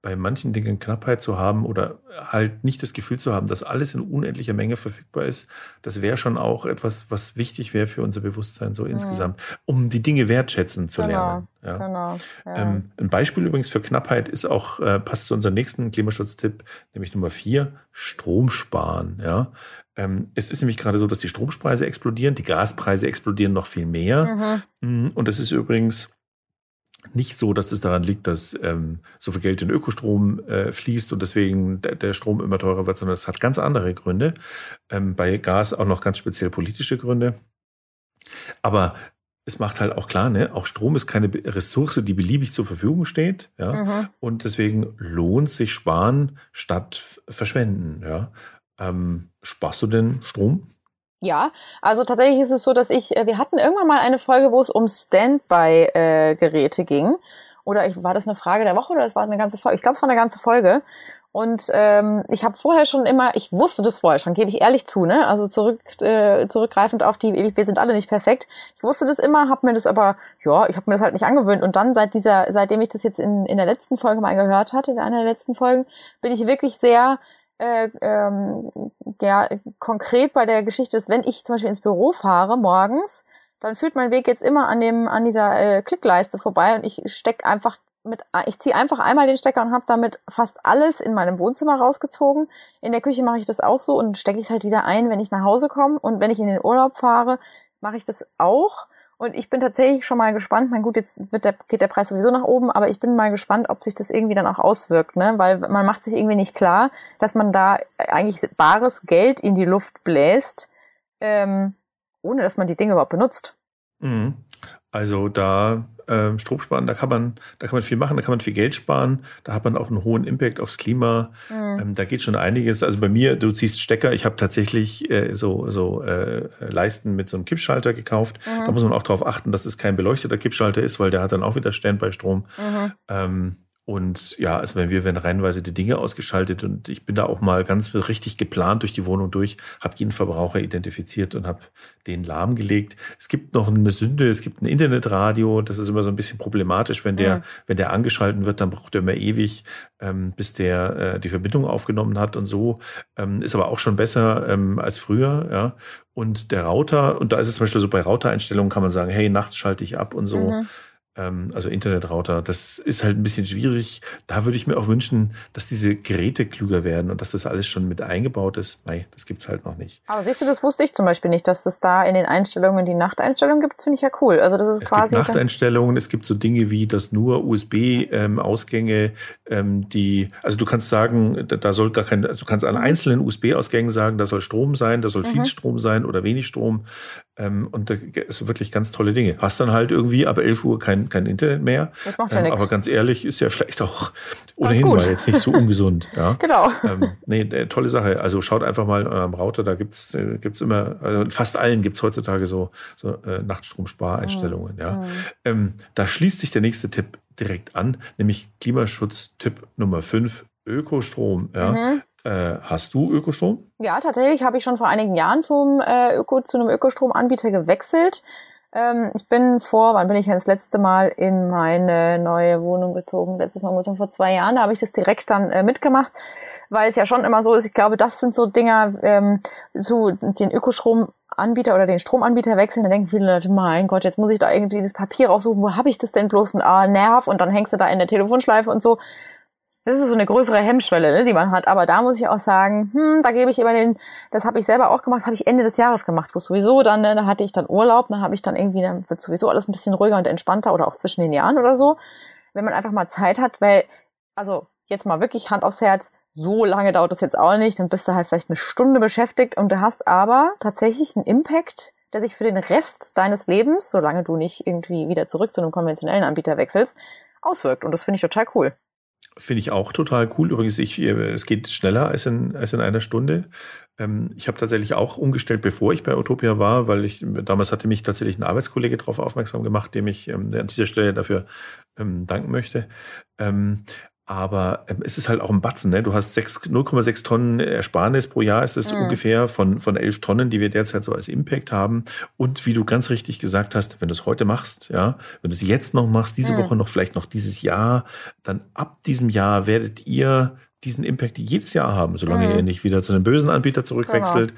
C: bei manchen Dingen Knappheit zu haben oder halt nicht das Gefühl zu haben, dass alles in unendlicher Menge verfügbar ist, das wäre schon auch etwas, was wichtig wäre für unser Bewusstsein so mhm. insgesamt, um die Dinge wertschätzen zu genau, lernen. Ja. Genau, ja. Ähm, ein Beispiel übrigens für Knappheit ist auch, äh, passt zu unserem nächsten Klimaschutztipp, nämlich Nummer vier, Strom sparen. Ja? Ähm, es ist nämlich gerade so, dass die Strompreise explodieren, die Gaspreise explodieren noch viel mehr. Mhm. Mm, und das ist übrigens nicht so, dass das daran liegt, dass ähm, so viel Geld in Ökostrom äh, fließt und deswegen der, der, Strom immer teurer wird, sondern es hat ganz andere Gründe. Ähm, bei Gas auch noch ganz speziell politische Gründe. Aber es macht halt auch klar, ne, auch Strom ist keine Ressource, die beliebig zur Verfügung steht, ja. Mhm. Und deswegen lohnt sich sparen statt verschwenden, ja. Ähm, sparst du denn Strom?
A: Ja, also tatsächlich ist es so, dass ich, äh, wir hatten irgendwann mal eine Folge, wo es um Standby-Geräte ging. Oder ich, war das eine Frage der Woche oder es war eine ganze Folge? Ich glaube, es war eine ganze Folge. Und ähm, ich habe vorher schon immer, ich wusste das vorher schon, gebe ich ehrlich zu, ne? Also zurück, äh, zurückgreifend auf die, wir sind alle nicht perfekt. Ich wusste das immer, habe mir das aber, ja, ich habe mir das halt nicht angewöhnt. Und dann seit dieser, seitdem ich das jetzt in, in der letzten Folge mal gehört hatte, in einer der letzten Folgen, bin ich wirklich sehr äh, ähm, ja, konkret bei der Geschichte ist, wenn ich zum Beispiel ins Büro fahre morgens, dann führt mein Weg jetzt immer an dem an dieser äh, Klickleiste vorbei und ich steck einfach mit ich ziehe einfach einmal den Stecker und habe damit fast alles in meinem Wohnzimmer rausgezogen. In der Küche mache ich das auch so und stecke ich es halt wieder ein, wenn ich nach Hause komme und wenn ich in den Urlaub fahre, mache ich das auch. Und ich bin tatsächlich schon mal gespannt. Mein gut, jetzt der, geht der Preis sowieso nach oben, aber ich bin mal gespannt, ob sich das irgendwie dann auch auswirkt, ne? Weil man macht sich irgendwie nicht klar, dass man da eigentlich bares Geld in die Luft bläst, ähm, ohne dass man die Dinge überhaupt benutzt.
C: Mhm. Also da äh, Strom sparen, da kann man, da kann man viel machen, da kann man viel Geld sparen, da hat man auch einen hohen Impact aufs Klima. Mhm. Ähm, da geht schon einiges. Also bei mir, du ziehst Stecker, ich habe tatsächlich äh, so, so äh, Leisten mit so einem Kippschalter gekauft. Mhm. Da muss man auch darauf achten, dass es kein beleuchteter Kippschalter ist, weil der hat dann auch wieder Standby-Strom. Mhm. Ähm, und ja, also wenn wir werden reihenweise die Dinge ausgeschaltet und ich bin da auch mal ganz richtig geplant durch die Wohnung durch, habe jeden Verbraucher identifiziert und habe den lahmgelegt. Es gibt noch eine Sünde, es gibt ein Internetradio, das ist immer so ein bisschen problematisch, wenn der, mhm. wenn der angeschalten wird, dann braucht er immer ewig, ähm, bis der äh, die Verbindung aufgenommen hat und so. Ähm, ist aber auch schon besser ähm, als früher, ja. Und der Router, und da ist es zum Beispiel so bei Router-Einstellungen kann man sagen, hey, nachts schalte ich ab und so. Mhm also Internetrouter, das ist halt ein bisschen schwierig. Da würde ich mir auch wünschen, dass diese Geräte klüger werden und dass das alles schon mit eingebaut ist. Mei, das gibt's halt noch nicht.
A: Aber siehst du, das wusste ich zum Beispiel nicht, dass es da in den Einstellungen die Nachteinstellungen gibt, finde ich ja cool. Also das ist
C: es
A: quasi.
C: Gibt Nachteinstellungen, es gibt so Dinge wie, dass nur USB-Ausgänge, ähm, die, also du kannst sagen, da, da soll gar kein, also du kannst an einzelnen USB-Ausgängen sagen, da soll Strom sein, da soll mhm. viel Strom sein oder wenig Strom. Ähm, und da ist wirklich ganz tolle Dinge. Hast dann halt irgendwie ab 11 Uhr kein, kein Internet mehr.
A: Das macht ja ähm, nichts.
C: Aber ganz ehrlich, ist ja vielleicht auch ohnehin mal jetzt nicht so ungesund. Ja?
A: genau.
C: Ähm, nee, äh, tolle Sache. Also schaut einfach mal in eurem Router, da gibt's äh, gibt's immer, also fast allen gibt's heutzutage so, so äh, Nachtstromspareinstellungen. Mhm. Ja? Mhm. Ähm, da schließt sich der nächste Tipp direkt an, nämlich Klimaschutz-Tipp Nummer 5, Ökostrom. Ja? Mhm. Äh, hast du Ökostrom?
A: Ja, tatsächlich habe ich schon vor einigen Jahren zum äh, Öko, zu einem Ökostromanbieter gewechselt. Ähm, ich bin vor, wann bin ich das letzte Mal in meine neue Wohnung gezogen? Letztes Mal muss ich vor zwei Jahren, da habe ich das direkt dann äh, mitgemacht, weil es ja schon immer so ist, ich glaube, das sind so Dinger, ähm, so den Ökostromanbieter oder den Stromanbieter wechseln, da denken viele Leute, mein Gott, jetzt muss ich da irgendwie das Papier raussuchen, wo habe ich das denn bloß? Und ah, Nerv und dann hängst du da in der Telefonschleife und so. Das ist so eine größere Hemmschwelle, ne, die man hat. Aber da muss ich auch sagen, hm, da gebe ich immer den, das habe ich selber auch gemacht, das habe ich Ende des Jahres gemacht, wo sowieso dann, ne, da hatte ich dann Urlaub, da habe ich dann irgendwie, dann wird sowieso alles ein bisschen ruhiger und entspannter oder auch zwischen den Jahren oder so. Wenn man einfach mal Zeit hat, weil, also jetzt mal wirklich Hand aufs Herz, so lange dauert das jetzt auch nicht, dann bist du halt vielleicht eine Stunde beschäftigt und du hast aber tatsächlich einen Impact, der sich für den Rest deines Lebens, solange du nicht irgendwie wieder zurück zu einem konventionellen Anbieter wechselst, auswirkt. Und das finde ich total cool.
C: Finde ich auch total cool. Übrigens, ich, äh, es geht schneller als in, als in einer Stunde. Ähm, ich habe tatsächlich auch umgestellt, bevor ich bei Utopia war, weil ich damals hatte mich tatsächlich ein Arbeitskollege darauf aufmerksam gemacht, dem ich ähm, an dieser Stelle dafür ähm, danken möchte. Aber ähm, es ist halt auch ein Batzen. Ne? Du hast 0,6 Tonnen Ersparnis pro Jahr, ist das mhm. ungefähr von, von 11 Tonnen, die wir derzeit so als Impact haben. Und wie du ganz richtig gesagt hast, wenn du es heute machst, ja, wenn du es jetzt noch machst, diese mhm. Woche noch, vielleicht noch dieses Jahr, dann ab diesem Jahr werdet ihr diesen Impact jedes Jahr haben, solange mhm. ihr nicht wieder zu einem bösen Anbieter zurückwechselt.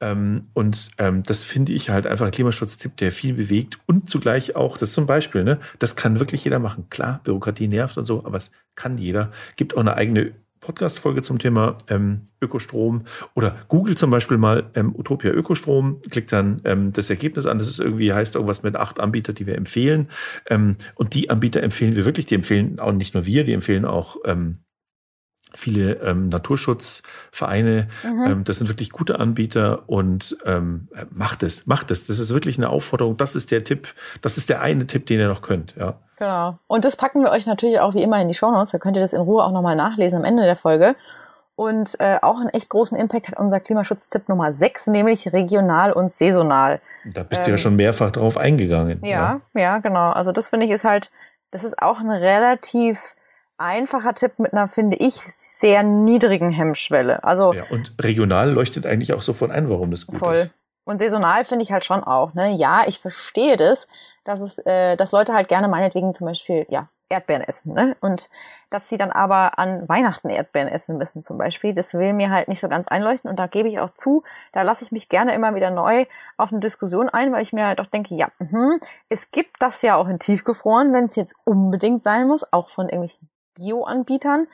C: Ähm, und ähm, das finde ich halt einfach ein Klimaschutztipp, der viel bewegt und zugleich auch, das zum Beispiel, ne, das kann wirklich jeder machen. Klar, Bürokratie nervt und so, aber es kann jeder. Gibt auch eine eigene Podcast-Folge zum Thema ähm, Ökostrom oder Google zum Beispiel mal ähm, Utopia Ökostrom, klickt dann ähm, das Ergebnis an. Das ist irgendwie, heißt irgendwas mit acht Anbietern, die wir empfehlen. Ähm, und die Anbieter empfehlen wir wirklich, die empfehlen auch nicht nur wir, die empfehlen auch ähm, viele ähm, Naturschutzvereine. Mhm. Ähm, das sind wirklich gute Anbieter und ähm, macht es, macht es. Das ist wirklich eine Aufforderung. Das ist der Tipp, das ist der eine Tipp, den ihr noch könnt. Ja.
A: Genau. Und das packen wir euch natürlich auch wie immer in die Shownotes. Da könnt ihr das in Ruhe auch nochmal nachlesen am Ende der Folge. Und äh, auch einen echt großen Impact hat unser Klimaschutztipp Nummer 6, nämlich regional und saisonal.
C: Da bist du ja ähm, schon mehrfach drauf eingegangen.
A: Ja, ja, ja, genau. Also das finde ich ist halt, das ist auch ein relativ einfacher Tipp mit einer, finde ich, sehr niedrigen Hemmschwelle. Also
C: ja, und regional leuchtet eigentlich auch sofort ein, warum das gut voll. ist.
A: Und saisonal finde ich halt schon auch. Ne? Ja, ich verstehe das, dass es, äh, dass Leute halt gerne meinetwegen zum Beispiel ja Erdbeeren essen, ne? Und dass sie dann aber an Weihnachten Erdbeeren essen müssen zum Beispiel, das will mir halt nicht so ganz einleuchten. Und da gebe ich auch zu, da lasse ich mich gerne immer wieder neu auf eine Diskussion ein, weil ich mir halt auch denke, ja, mh, es gibt das ja auch in tiefgefroren, wenn es jetzt unbedingt sein muss, auch von irgendwelchen Bio-Anbietern.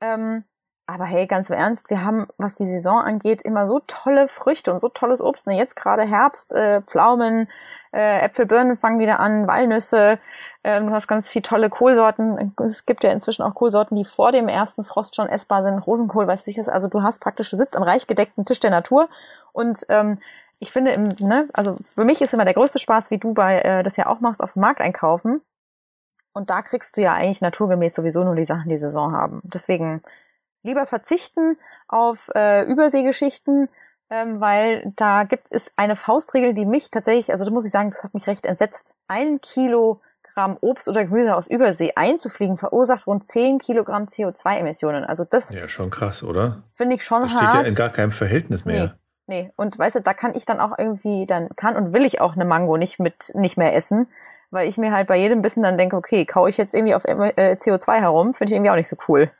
A: Ähm, aber hey, ganz im Ernst, wir haben, was die Saison angeht, immer so tolle Früchte und so tolles Obst. Ne, jetzt gerade Herbst, äh, Pflaumen, äh, Äpfel, Birnen fangen wieder an, Walnüsse. Ähm, du hast ganz viele tolle Kohlsorten. Es gibt ja inzwischen auch Kohlsorten, die vor dem ersten Frost schon essbar sind. Rosenkohl, weißt du, was. Also du hast praktisch, du sitzt am reich gedeckten Tisch der Natur und ähm, ich finde, im, ne, also für mich ist immer der größte Spaß, wie du bei äh, das ja auch machst, auf dem Markt einkaufen. Und da kriegst du ja eigentlich naturgemäß sowieso nur die Sachen, die Saison haben. Deswegen lieber verzichten auf äh, Überseegeschichten, ähm, weil da gibt es eine Faustregel, die mich tatsächlich, also da muss ich sagen, das hat mich recht entsetzt. Ein Kilogramm Obst oder Gemüse aus Übersee einzufliegen verursacht rund 10 Kilogramm CO2-Emissionen. Also das.
C: Ja, schon krass, oder?
A: Finde ich schon
C: das
A: hart.
C: steht ja in gar keinem Verhältnis mehr.
A: Nee. Nee, und weißt du, da kann ich dann auch irgendwie, dann kann und will ich auch eine Mango nicht mit, nicht mehr essen, weil ich mir halt bei jedem Bissen dann denke, okay, kau ich jetzt irgendwie auf äh, CO2 herum, finde ich irgendwie auch nicht so cool.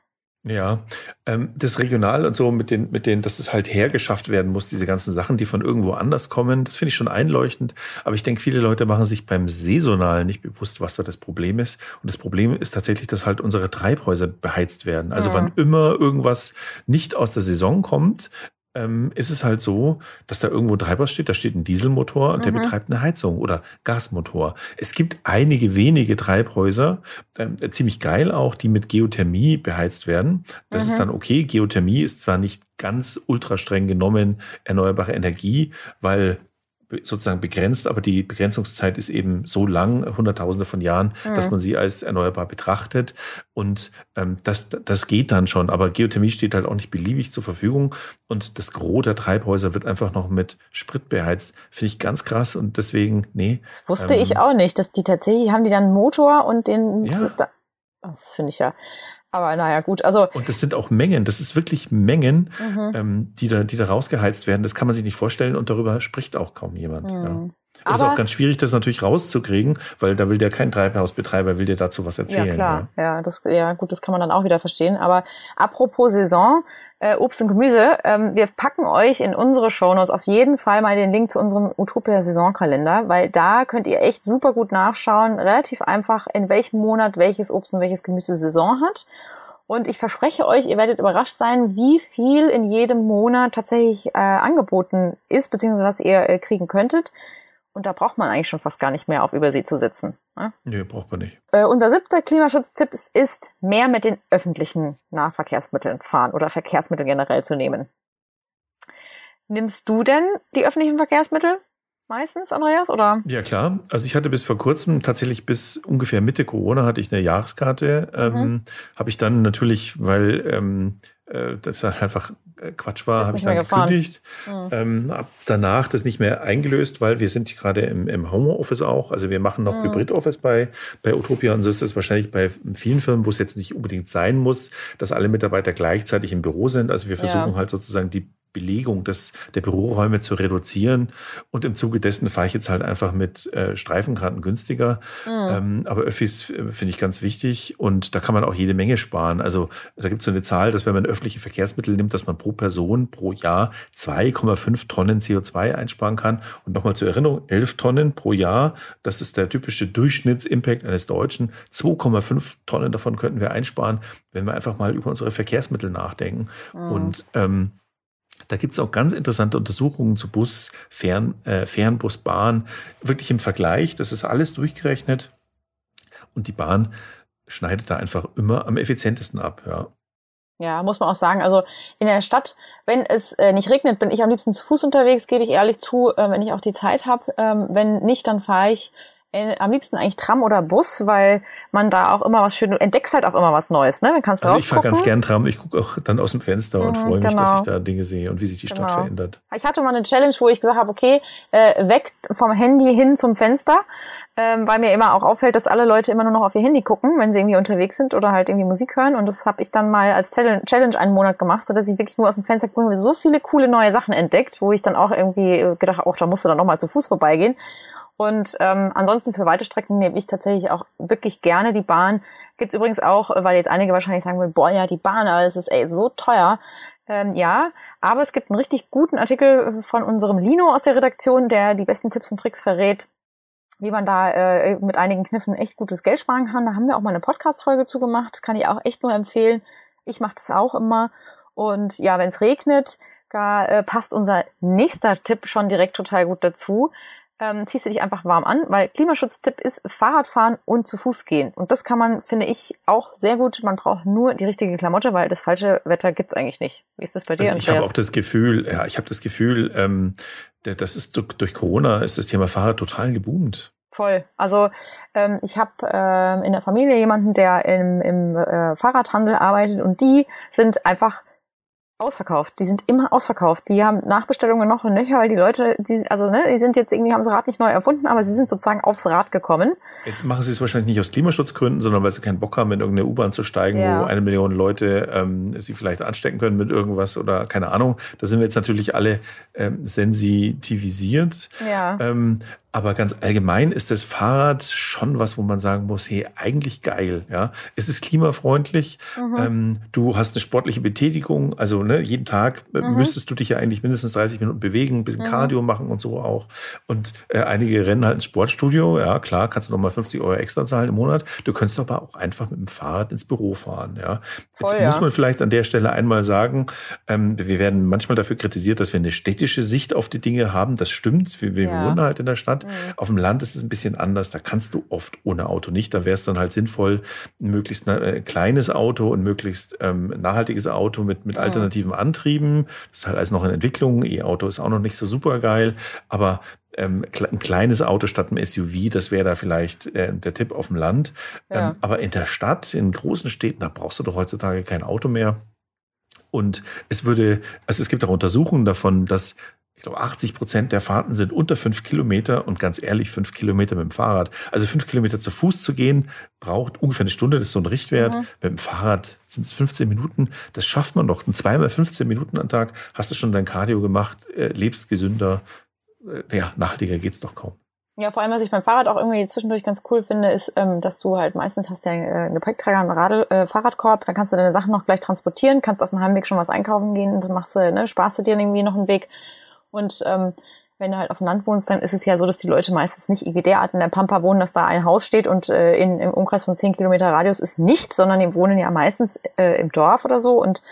C: Ja, ähm, das Regional und so mit den, mit den, dass es halt hergeschafft werden muss, diese ganzen Sachen, die von irgendwo anders kommen, das finde ich schon einleuchtend. Aber ich denke, viele Leute machen sich beim Saisonal nicht bewusst, was da das Problem ist. Und das Problem ist tatsächlich, dass halt unsere Treibhäuser beheizt werden. Also ja. wann immer irgendwas nicht aus der Saison kommt, ähm, ist es halt so, dass da irgendwo ein Treibhaus steht, da steht ein Dieselmotor und der mhm. betreibt eine Heizung oder Gasmotor. Es gibt einige wenige Treibhäuser, ähm, ziemlich geil auch, die mit Geothermie beheizt werden. Das mhm. ist dann okay. Geothermie ist zwar nicht ganz ultra streng genommen erneuerbare Energie, weil sozusagen begrenzt, aber die Begrenzungszeit ist eben so lang, Hunderttausende von Jahren, mhm. dass man sie als erneuerbar betrachtet. Und ähm, das, das geht dann schon. Aber Geothermie steht halt auch nicht beliebig zur Verfügung. Und das Gros der Treibhäuser wird einfach noch mit Sprit beheizt. Finde ich ganz krass. Und deswegen, nee.
A: Das wusste ähm, ich auch nicht, dass die tatsächlich haben die dann einen Motor und den, ja. das ist da. Das finde ich ja. Aber naja, gut, also.
C: Und das sind auch Mengen, das ist wirklich Mengen, mhm. ähm, die, da, die da rausgeheizt werden. Das kann man sich nicht vorstellen und darüber spricht auch kaum jemand. Mhm. Ja. Und es ist auch ganz schwierig, das natürlich rauszukriegen, weil da will der kein Treibhausbetreiber, will dir dazu was erzählen.
A: Ja, klar. Ja. ja, das, ja, gut, das kann man dann auch wieder verstehen. Aber apropos Saison, äh, Obst und Gemüse. Ähm, wir packen euch in unsere Shownotes auf jeden Fall mal den Link zu unserem Utopia Saisonkalender, weil da könnt ihr echt super gut nachschauen, relativ einfach, in welchem Monat welches Obst und welches Gemüse Saison hat. Und ich verspreche euch, ihr werdet überrascht sein, wie viel in jedem Monat tatsächlich äh, angeboten ist, beziehungsweise was ihr äh, kriegen könntet. Und da braucht man eigentlich schon fast gar nicht mehr auf Übersee zu sitzen.
C: Ne? Nee, braucht man nicht.
A: Äh, unser siebter Klimaschutztipp ist, mehr mit den öffentlichen Nahverkehrsmitteln fahren oder Verkehrsmittel generell zu nehmen. Nimmst du denn die öffentlichen Verkehrsmittel meistens, Andreas, oder?
C: Ja, klar. Also ich hatte bis vor kurzem, tatsächlich bis ungefähr Mitte Corona, hatte ich eine Jahreskarte. Mhm. Ähm, Habe ich dann natürlich, weil ähm, äh, das einfach äh, Quatsch war, habe ich dann gekündigt. Mhm. Ähm, hab danach das nicht mehr eingelöst, weil wir sind gerade im, im Homeoffice auch. Also wir machen noch mhm. Hybrid-Office bei, bei Utopia und so ist es wahrscheinlich bei vielen Firmen, wo es jetzt nicht unbedingt sein muss, dass alle Mitarbeiter gleichzeitig im Büro sind. Also wir versuchen ja. halt sozusagen die Belegung des, der Büroräume zu reduzieren. Und im Zuge dessen fahre ich jetzt halt einfach mit äh, Streifenkarten günstiger. Mhm. Ähm, aber Öffis äh, finde ich ganz wichtig und da kann man auch jede Menge sparen. Also da gibt es so eine Zahl, dass wenn man öffentliche Verkehrsmittel nimmt, dass man pro Person pro Jahr 2,5 Tonnen CO2 einsparen kann. Und nochmal zur Erinnerung, 11 Tonnen pro Jahr, das ist der typische Durchschnittsimpact eines Deutschen. 2,5 Tonnen davon könnten wir einsparen, wenn wir einfach mal über unsere Verkehrsmittel nachdenken. Mhm. Und ähm, da gibt es auch ganz interessante Untersuchungen zu Bus, Fern, äh, Fernbus, Bahn. Wirklich im Vergleich, das ist alles durchgerechnet. Und die Bahn schneidet da einfach immer am effizientesten ab. Ja.
A: Ja, muss man auch sagen. Also in der Stadt, wenn es äh, nicht regnet, bin ich am liebsten zu Fuß unterwegs, gebe ich ehrlich zu, äh, wenn ich auch die Zeit habe. Ähm, wenn nicht, dann fahre ich äh, am liebsten eigentlich Tram oder Bus, weil man da auch immer was schön, entdeckst halt auch immer was Neues, ne? Man kannst
C: also ich fahre ganz gern Tram, ich gucke auch dann aus dem Fenster und mhm, freue mich,
A: genau.
C: dass ich da Dinge sehe und wie sich die genau. Stadt verändert.
A: Ich hatte mal eine Challenge, wo ich gesagt habe, okay, äh, weg vom Handy hin zum Fenster, ähm, weil mir immer auch auffällt, dass alle Leute immer nur noch auf ihr Handy gucken, wenn sie irgendwie unterwegs sind oder halt irgendwie Musik hören. Und das habe ich dann mal als Challenge einen Monat gemacht, so dass ich wirklich nur aus dem Fenster gucke, so viele coole neue Sachen entdeckt, wo ich dann auch irgendwie gedacht, habe, oh, da musst du dann noch mal zu Fuß vorbeigehen. Und ähm, ansonsten für weite Strecken nehme ich tatsächlich auch wirklich gerne die Bahn. Gibt's übrigens auch, weil jetzt einige wahrscheinlich sagen würden, boah, ja, die Bahn, aber es ist ey, so teuer. Ähm, ja, aber es gibt einen richtig guten Artikel von unserem Lino aus der Redaktion, der die besten Tipps und Tricks verrät, wie man da äh, mit einigen Kniffen echt gutes Geld sparen kann. Da haben wir auch mal eine Podcast-Folge zu gemacht. Kann ich auch echt nur empfehlen. Ich mache das auch immer. Und ja, wenn es regnet, da äh, passt unser nächster Tipp schon direkt total gut dazu ähm, ziehst du dich einfach warm an, weil Klimaschutztipp ist Fahrradfahren und zu Fuß gehen. Und das kann man, finde ich, auch sehr gut. Man braucht nur die richtige Klamotte, weil das falsche Wetter gibt's eigentlich nicht. Wie ist das bei dir?
C: Also ich habe auch das Gefühl, ja, ich habe das Gefühl, ähm, das ist durch Corona ist das Thema Fahrrad total geboomt.
A: Voll. Also ähm, ich habe ähm, in der Familie jemanden, der im, im äh, Fahrradhandel arbeitet und die sind einfach Ausverkauft. Die sind immer ausverkauft. Die haben Nachbestellungen noch und nöcher, weil die Leute, die, also ne, die sind jetzt irgendwie, haben das Rad nicht neu erfunden, aber sie sind sozusagen aufs Rad gekommen.
C: Jetzt machen sie es wahrscheinlich nicht aus Klimaschutzgründen, sondern weil sie keinen Bock haben, in irgendeine U-Bahn zu steigen, ja. wo eine Million Leute ähm, sie vielleicht anstecken können mit irgendwas oder keine Ahnung. Da sind wir jetzt natürlich alle ähm, sensitivisiert.
A: Ja.
C: Ähm, aber ganz allgemein ist das Fahrrad schon was, wo man sagen muss, hey, eigentlich geil, ja. Es ist klimafreundlich. Mhm. Ähm, du hast eine sportliche Betätigung, also ne, jeden Tag äh, mhm. müsstest du dich ja eigentlich mindestens 30 Minuten bewegen, ein bisschen mhm. Cardio machen und so auch. Und äh, einige rennen halt ins Sportstudio, ja klar, kannst du nochmal 50 Euro extra zahlen im Monat. Du könntest aber auch einfach mit dem Fahrrad ins Büro fahren, ja. Voll, Jetzt ja. muss man vielleicht an der Stelle einmal sagen, ähm, wir werden manchmal dafür kritisiert, dass wir eine städtische Sicht auf die Dinge haben. Das stimmt. Wir, wir ja. wohnen halt in der Stadt. Mhm. Auf dem Land ist es ein bisschen anders. Da kannst du oft ohne Auto nicht. Da wäre es dann halt sinnvoll, ein möglichst äh, kleines Auto und möglichst ähm, nachhaltiges Auto mit, mit mhm. alternativen Antrieben. Das ist halt alles noch in Entwicklung. E-Auto ist auch noch nicht so super geil. Aber ähm, ein kleines Auto statt einem SUV, das wäre da vielleicht äh, der Tipp auf dem Land. Ja. Ähm, aber in der Stadt, in großen Städten, da brauchst du doch heutzutage kein Auto mehr. Und es würde, also es gibt auch Untersuchungen davon, dass ich glaube, 80 Prozent der Fahrten sind unter fünf Kilometer und ganz ehrlich, fünf Kilometer mit dem Fahrrad. Also fünf Kilometer zu Fuß zu gehen, braucht ungefähr eine Stunde, das ist so ein Richtwert. Mhm. Mit dem Fahrrad sind es 15 Minuten. Das schafft man noch. Und zweimal 15 Minuten am Tag hast du schon dein Cardio gemacht, äh, lebst gesünder. Äh, ja, nachhaltiger geht's doch kaum.
A: Ja, vor allem, was ich beim Fahrrad auch irgendwie zwischendurch ganz cool finde, ist, ähm, dass du halt meistens hast ja äh, einen Gepäckträger, einen Radl, äh, Fahrradkorb, dann kannst du deine Sachen noch gleich transportieren, kannst auf dem Heimweg schon was einkaufen gehen, dann machst du, ne, sparst du dir irgendwie noch einen Weg. Und ähm, wenn du halt auf dem Land wohnst, dann ist es ja so, dass die Leute meistens nicht wie derart in der Pampa wohnen, dass da ein Haus steht und äh, in, im Umkreis von 10 Kilometer Radius ist nichts, sondern die wohnen ja meistens äh, im Dorf oder so. Und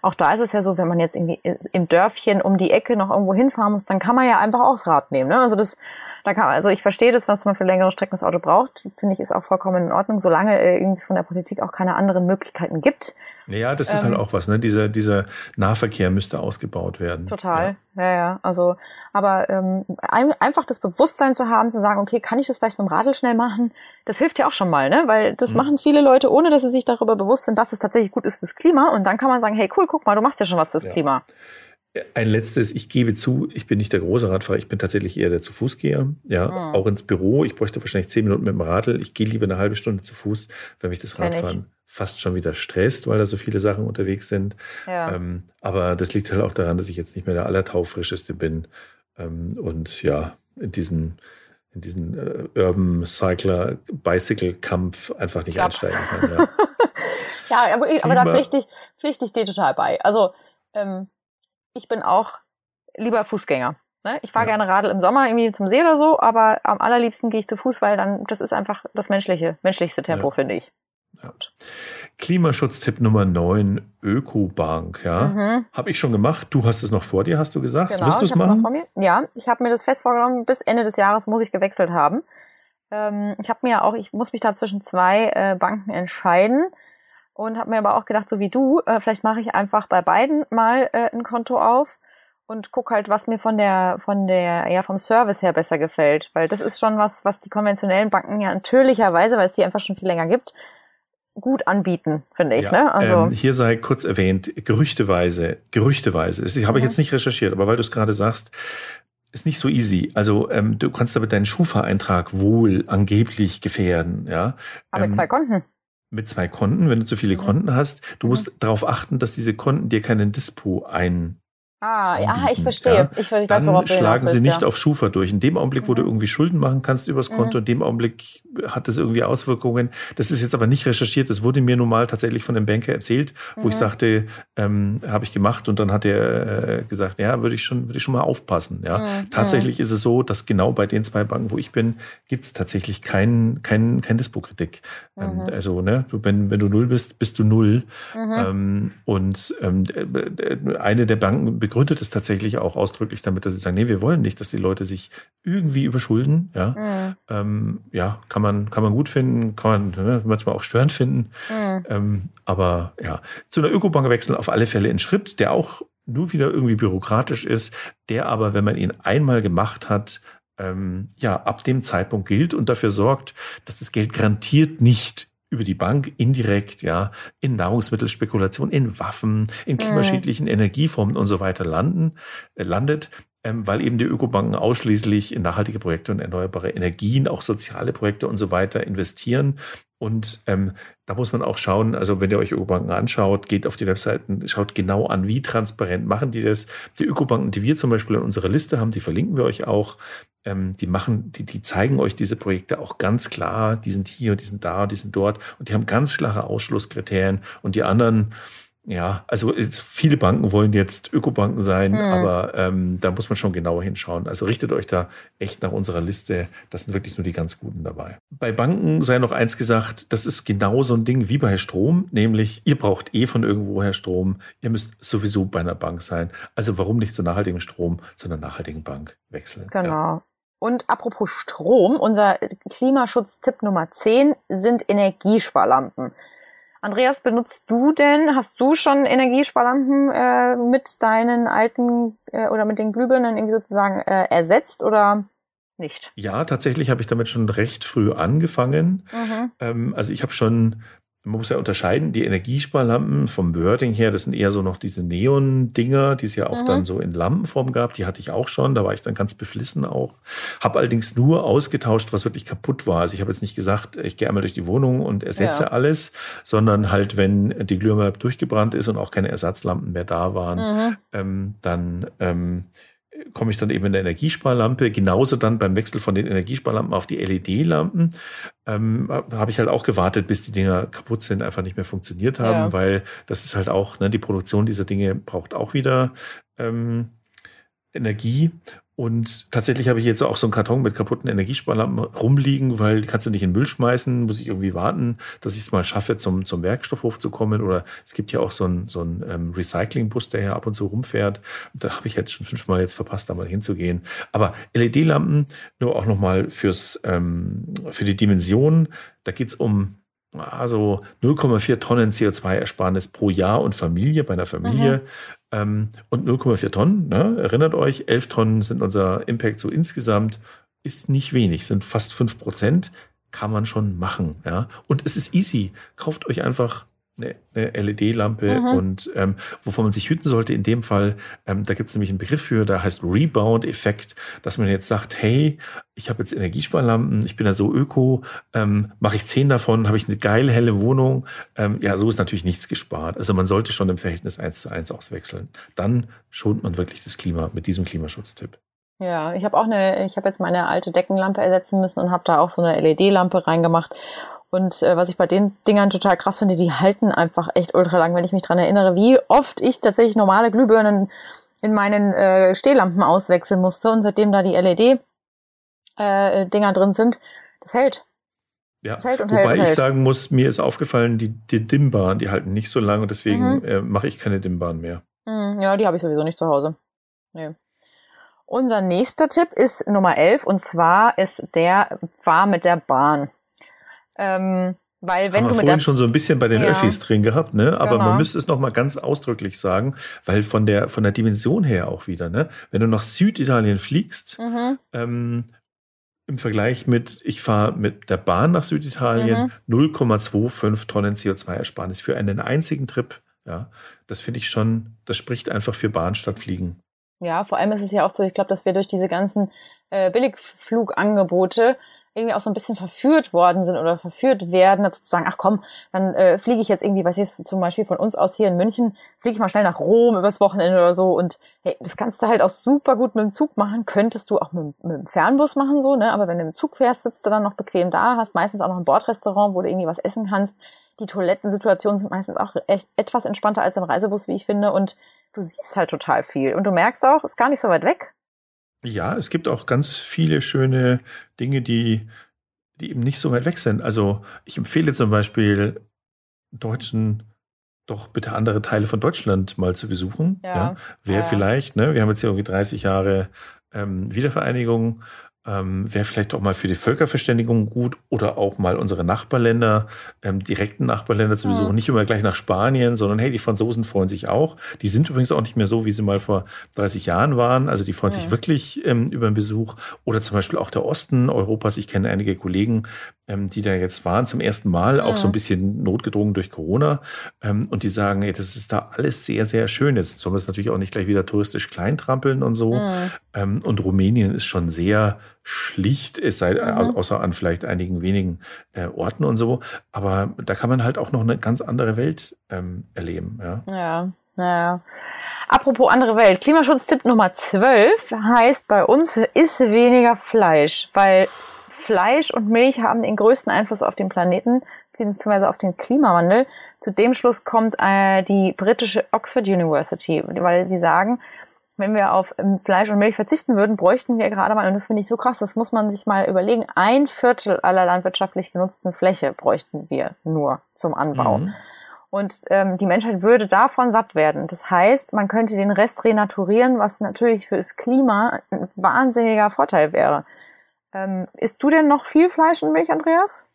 A: auch da ist es ja so, wenn man jetzt irgendwie im Dörfchen um die Ecke noch irgendwo hinfahren muss, dann kann man ja einfach auch das Rad nehmen. Ne? Also das, da kann, also ich verstehe das, was man für längere Strecken das Auto braucht, finde ich ist auch vollkommen in Ordnung, solange äh, irgendwie von der Politik auch keine anderen Möglichkeiten gibt.
C: Ja, das ist halt ähm, halt auch was, ne? Dieser, dieser Nahverkehr müsste ausgebaut werden.
A: Total, ja, ja. ja. Also, aber ähm, ein, einfach das Bewusstsein zu haben, zu sagen, okay, kann ich das vielleicht mit dem Radl schnell machen, das hilft ja auch schon mal, ne? Weil das mhm. machen viele Leute, ohne dass sie sich darüber bewusst sind, dass es tatsächlich gut ist fürs Klima. Und dann kann man sagen, hey, cool, guck mal, du machst ja schon was fürs ja. Klima.
C: Ein letztes, ich gebe zu, ich bin nicht der große Radfahrer, ich bin tatsächlich eher der zu Fußgeher. Ja, mhm. auch ins Büro. Ich bräuchte wahrscheinlich zehn Minuten mit dem Radl. Ich gehe lieber eine halbe Stunde zu Fuß, wenn mich das Radfahren fast schon wieder stresst, weil da so viele Sachen unterwegs sind.
A: Ja.
C: Ähm, aber das liegt halt auch daran, dass ich jetzt nicht mehr der allertaufrischeste bin. Ähm, und ja, in diesen, in diesen äh, Urban Cycler Bicycle Kampf einfach nicht Klapp. einsteigen kann. Ja,
A: ja aber, aber da pflichte ich, pflichte ich dir total bei. Also ähm, ich bin auch lieber Fußgänger. Ne? Ich fahre ja. gerne Radl im Sommer irgendwie zum See oder so, aber am allerliebsten gehe ich zu Fuß, weil dann das ist einfach das menschliche, menschlichste Tempo, ja. finde ich.
C: Ja. Klimaschutztipp Nummer 9, Ökobank, ja. Mhm. Habe ich schon gemacht. Du hast es noch vor dir, hast du gesagt.
A: Genau,
C: Wirst du es machen?
A: Ja, ich habe mir das fest vorgenommen, bis Ende des Jahres muss ich gewechselt haben. Ähm, ich habe mir auch, ich muss mich da zwischen zwei äh, Banken entscheiden. Und habe mir aber auch gedacht, so wie du, äh, vielleicht mache ich einfach bei beiden mal äh, ein Konto auf und guck halt, was mir von der von der ja vom Service her besser gefällt, weil das ist schon was, was die konventionellen Banken ja natürlicherweise, weil es die einfach schon viel länger gibt, gut anbieten, finde ich. Ja, ne?
C: also ähm, hier sei kurz erwähnt, gerüchteweise, gerüchteweise. Ich habe mhm. ich jetzt nicht recherchiert, aber weil du es gerade sagst, ist nicht so easy. Also ähm, du kannst damit deinen Schufa-Eintrag wohl angeblich gefährden, ja.
A: Aber
C: ähm,
A: mit zwei Konten
C: mit zwei Konten, wenn du zu viele. Konten hast. Du musst darauf achten, dass diese Konten dir keinen Dispo ein
A: Ah, ja, ich verstehe. Ja. Ich, ich weiß,
C: Dann worauf schlagen sie nicht ja. auf Schufa durch. In dem Augenblick, wo mhm. du irgendwie Schulden machen kannst übers Konto, mhm. in dem Augenblick hat das irgendwie Auswirkungen. Das ist jetzt aber nicht recherchiert. Das wurde mir nun mal tatsächlich von dem Banker erzählt, wo mhm. ich sagte, ähm, habe ich gemacht. Und dann hat er äh, gesagt, ja, würde ich schon, würde ich schon mal aufpassen. Ja, mhm. tatsächlich ist es so, dass genau bei den zwei Banken, wo ich bin, gibt es tatsächlich keinen kein, kein Dispo-Kritik. Ähm, mhm. also, ne, du, wenn, wenn du null bist, bist du null. Mhm. Ähm, und ähm, eine der Banken begründet es tatsächlich auch ausdrücklich damit, dass sie sagen, nee, wir wollen nicht, dass die Leute sich irgendwie überschulden. Ja, mhm. ähm, ja kann, man, kann man gut finden, kann man ne, manchmal auch störend finden. Mhm. Ähm, aber ja, zu einer Ökobank wechseln auf alle Fälle ein Schritt, der auch nur wieder irgendwie bürokratisch ist, der aber, wenn man ihn einmal gemacht hat, ähm, ja, ab dem Zeitpunkt gilt und dafür sorgt, dass das Geld garantiert nicht über die Bank indirekt, ja, in Nahrungsmittelspekulation, in Waffen, in mhm. klimaschädlichen mhm. Energieformen und so weiter landen, äh, landet, ähm, weil eben die Ökobanken ausschließlich in nachhaltige Projekte und erneuerbare Energien, auch soziale Projekte und so weiter investieren. Und ähm, da muss man auch schauen, also wenn ihr euch Ökobanken anschaut, geht auf die Webseiten, schaut genau an, wie transparent machen die das. Die Ökobanken, die wir zum Beispiel in unserer Liste haben, die verlinken wir euch auch. Ähm, die machen, die, die zeigen euch diese Projekte auch ganz klar, die sind hier, die sind da, die sind dort. Und die haben ganz klare Ausschlusskriterien. Und die anderen, ja, also jetzt, viele Banken wollen jetzt Ökobanken sein, mhm. aber ähm, da muss man schon genauer hinschauen. Also richtet euch da echt nach unserer Liste. Das sind wirklich nur die ganz guten dabei. Bei Banken sei noch eins gesagt, das ist genau so ein Ding wie bei Strom, nämlich ihr braucht eh von irgendwoher Strom. Ihr müsst sowieso bei einer Bank sein. Also warum nicht zu nachhaltigem Strom, zu einer nachhaltigen Bank wechseln?
A: Genau. Ja. Und apropos Strom, unser Klimaschutztipp Nummer 10 sind Energiesparlampen. Andreas, benutzt du denn, hast du schon Energiesparlampen äh, mit deinen alten äh, oder mit den Glühbirnen irgendwie sozusagen äh, ersetzt oder nicht?
C: Ja, tatsächlich habe ich damit schon recht früh angefangen. Mhm. Ähm, also ich habe schon man muss ja unterscheiden, die Energiesparlampen vom Wording her, das sind eher so noch diese Neon-Dinger, die es ja auch mhm. dann so in Lampenform gab. Die hatte ich auch schon, da war ich dann ganz beflissen auch. Habe allerdings nur ausgetauscht, was wirklich kaputt war. Also ich habe jetzt nicht gesagt, ich gehe einmal durch die Wohnung und ersetze ja. alles, sondern halt, wenn die Glühbirne durchgebrannt ist und auch keine Ersatzlampen mehr da waren, mhm. ähm, dann ähm, komme ich dann eben in der Energiesparlampe. Genauso dann beim Wechsel von den Energiesparlampen auf die LED-Lampen ähm, habe ich halt auch gewartet, bis die Dinger kaputt sind, einfach nicht mehr funktioniert haben, ja. weil das ist halt auch, ne, die Produktion dieser Dinge braucht auch wieder ähm, Energie. Und tatsächlich habe ich jetzt auch so einen Karton mit kaputten Energiesparlampen rumliegen, weil die kannst du nicht in den Müll schmeißen, muss ich irgendwie warten, dass ich es mal schaffe, zum, zum Werkstoffhof zu kommen. Oder es gibt ja auch so einen, so einen ähm, Recyclingbus, der ja ab und zu rumfährt. Da habe ich jetzt schon fünfmal jetzt verpasst, da mal hinzugehen. Aber LED-Lampen, nur auch nochmal fürs, ähm, für die Dimension, da geht's um also 0,4 Tonnen CO2-Ersparnis pro Jahr und Familie bei einer Familie. Ähm, und 0,4 Tonnen, ne? erinnert euch, 11 Tonnen sind unser Impact so insgesamt, ist nicht wenig, sind fast 5 Prozent, kann man schon machen. Ja? Und es ist easy. Kauft euch einfach eine, eine LED-Lampe mhm. und ähm, wovon man sich hüten sollte in dem Fall, ähm, da gibt es nämlich einen Begriff für, der heißt Rebound-Effekt, dass man jetzt sagt, hey, ich habe jetzt Energiesparlampen, ich bin ja so öko, ähm, mache ich zehn davon, habe ich eine geile helle Wohnung. Ähm, ja, so ist natürlich nichts gespart. Also man sollte schon im Verhältnis eins zu eins auswechseln. Dann schont man wirklich das Klima mit diesem Klimaschutztipp.
A: Ja, ich habe auch eine, ich habe jetzt meine alte Deckenlampe ersetzen müssen und habe da auch so eine LED-Lampe reingemacht. Und äh, was ich bei den Dingern total krass finde, die halten einfach echt ultra lang, wenn ich mich dran erinnere, wie oft ich tatsächlich normale Glühbirnen in meinen äh, Stehlampen auswechseln musste und seitdem da die LED äh, Dinger drin sind, das hält.
C: Ja, das hält und wobei hält und ich hält. sagen muss, mir ist aufgefallen, die, die Dimmbahn, die halten nicht so lange und deswegen mhm. äh, mache ich keine Dimmbahn mehr.
A: Mhm, ja, die habe ich sowieso nicht zu Hause. Nee. Unser nächster Tipp ist Nummer 11 und zwar ist der Fahr mit der Bahn. Ähm, Weil wenn
C: Haben wir vorhin schon so ein bisschen bei den
A: Ja.
C: Öffis drin gehabt, ne? Aber
A: Genau.
C: man müsste es noch mal ganz ausdrücklich sagen, weil von der von der Dimension her auch wieder, ne? Wenn du nach Süditalien fliegst,
A: Mhm.
C: ähm, im Vergleich mit, ich fahre mit der Bahn nach Süditalien,
A: Mhm.
C: 0,25 Tonnen CO2-Ersparnis für einen einzigen Trip. Ja, das finde ich schon, das spricht einfach für Bahn statt Fliegen.
A: Ja, vor allem ist es ja auch so, ich glaube, dass wir durch diese ganzen äh, Billigflugangebote irgendwie auch so ein bisschen verführt worden sind oder verführt werden, dazu zu sagen, ach komm, dann äh, fliege ich jetzt irgendwie, was jetzt zum Beispiel von uns aus hier in München, fliege ich mal schnell nach Rom übers Wochenende oder so und hey, das kannst du halt auch super gut mit dem Zug machen, könntest du auch mit, mit dem Fernbus machen so, ne, aber wenn du im Zug fährst, sitzt du dann noch bequem da, hast meistens auch noch ein Bordrestaurant, wo du irgendwie was essen kannst. Die Toilettensituationen sind meistens auch echt etwas entspannter als im Reisebus, wie ich finde und du siehst halt total viel und du merkst auch, ist gar nicht so weit weg.
C: Ja, es gibt auch ganz viele schöne Dinge, die, die eben nicht so weit weg sind. Also ich empfehle zum Beispiel Deutschen doch bitte andere Teile von Deutschland mal zu besuchen.
A: Ja.
C: Wäre
A: Ja.
C: vielleicht, ne, wir haben jetzt hier irgendwie 30 Jahre ähm, Wiedervereinigung, ähm, wäre vielleicht auch mal für die Völkerverständigung gut oder auch mal unsere Nachbarländer, ähm, direkten Nachbarländer zu
A: Mhm.
C: besuchen. Nicht immer gleich nach Spanien, sondern hey, die Franzosen freuen sich auch. Die sind übrigens auch nicht mehr so, wie sie mal vor 30 Jahren waren. Also die freuen sich
A: Mhm.
C: wirklich ähm, über den Besuch. Oder zum Beispiel auch der Osten Europas. Ich kenne einige Kollegen, die da jetzt waren zum ersten Mal, auch so ein bisschen notgedrungen durch Corona. Ähm, und die sagen, ey, das ist da alles sehr, sehr schön. Jetzt sollen wir es natürlich auch nicht gleich wieder touristisch kleintrampeln und so.
A: Mhm.
C: Ähm, und Rumänien ist schon sehr schlicht, es sei
A: Mhm.
C: außer an vielleicht einigen wenigen äh, Orten und so. Aber da kann man halt auch noch eine ganz andere Welt ähm, erleben. Ja.
A: Ja, naja. Apropos andere Welt. Klimaschutztipp Nummer 12 heißt bei uns, isst weniger Fleisch, weil Fleisch und Milch haben den größten Einfluss auf den Planeten, beziehungsweise auf den Klimawandel. Zu dem Schluss kommt äh, die britische Oxford University, weil sie sagen, wenn wir auf ähm, Fleisch und Milch verzichten würden, bräuchten wir gerade mal, und das finde ich so krass, das muss man sich mal überlegen, ein Viertel aller landwirtschaftlich genutzten Fläche bräuchten wir nur zum Anbau.
C: Mhm.
A: Und ähm, die Menschheit würde davon satt werden. Das heißt, man könnte den Rest renaturieren, was natürlich für das Klima ein wahnsinniger Vorteil wäre. Ähm, isst du denn noch viel Fleisch und Milch, Andreas?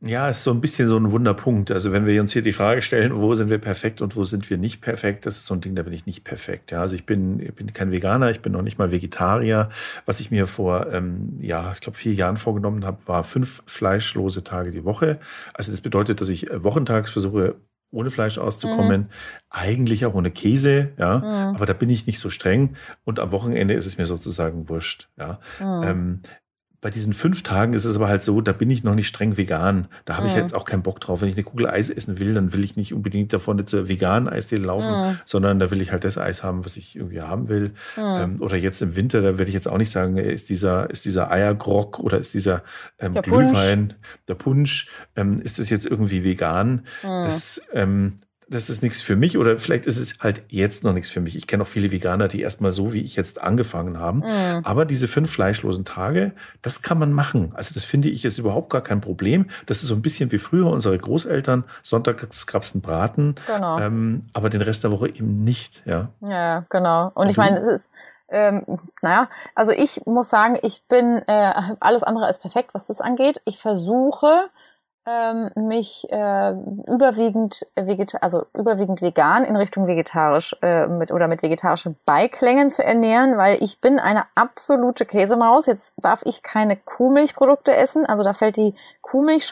C: Ja, ist so ein bisschen so ein Wunderpunkt. Also wenn wir uns hier die Frage stellen, wo sind wir perfekt und wo sind wir nicht perfekt, das ist so ein Ding, da bin ich nicht perfekt. Ja, also ich bin, ich bin kein Veganer, ich bin noch nicht mal Vegetarier. Was ich mir vor, ähm, ja, ich glaube vier Jahren vorgenommen habe, war fünf fleischlose Tage die Woche. Also das bedeutet, dass ich äh, wochentags versuche, ohne Fleisch auszukommen, eigentlich auch ohne Käse, ja,
A: Mhm.
C: aber da bin ich nicht so streng und am Wochenende ist es mir sozusagen wurscht, ja.
A: Mhm.
C: Ähm, bei diesen fünf Tagen ist es aber halt so, da bin ich noch nicht streng vegan. Da habe ich
A: Mhm.
C: jetzt auch keinen Bock drauf. Wenn ich eine Kugel Eis essen will, dann will ich nicht unbedingt davon zur veganen Eisdiele laufen,
A: Mhm.
C: sondern da will ich halt das Eis haben, was ich irgendwie haben will.
A: Mhm.
C: Ähm, oder jetzt im Winter, da werde ich jetzt auch nicht sagen, äh, ist dieser, ist dieser Eiergrog oder ist dieser ähm,
A: Der Punsch.
C: Glühwein, der Punsch, ähm, ist das jetzt irgendwie vegan? Das, ähm, das ist nichts für mich oder vielleicht ist es halt jetzt noch nichts für mich. Ich kenne auch viele Veganer, die erstmal so wie ich jetzt angefangen haben.
A: Mhm.
C: Aber diese fünf fleischlosen Tage, das kann man machen. Also das finde ich ist überhaupt gar kein Problem. Das ist so ein bisschen wie früher unsere Großeltern. Sonntags gab's einen Braten,
A: Genau.
C: ähm, aber den Rest der Woche eben nicht. Ja.
A: Ja, genau. Und
C: Und
A: ich meine,
C: du?
A: es ist, ähm, naja, also ich muss sagen, ich bin äh, alles andere als perfekt, was das angeht. Ich versuche ähm, mich äh, überwiegend vegeta also überwiegend vegan in Richtung vegetarisch äh, mit oder mit vegetarischen Beiklängen zu ernähren, weil ich bin eine absolute Käsemaus. Jetzt darf ich keine Kuhmilchprodukte essen, also da fällt die Kuhmilch.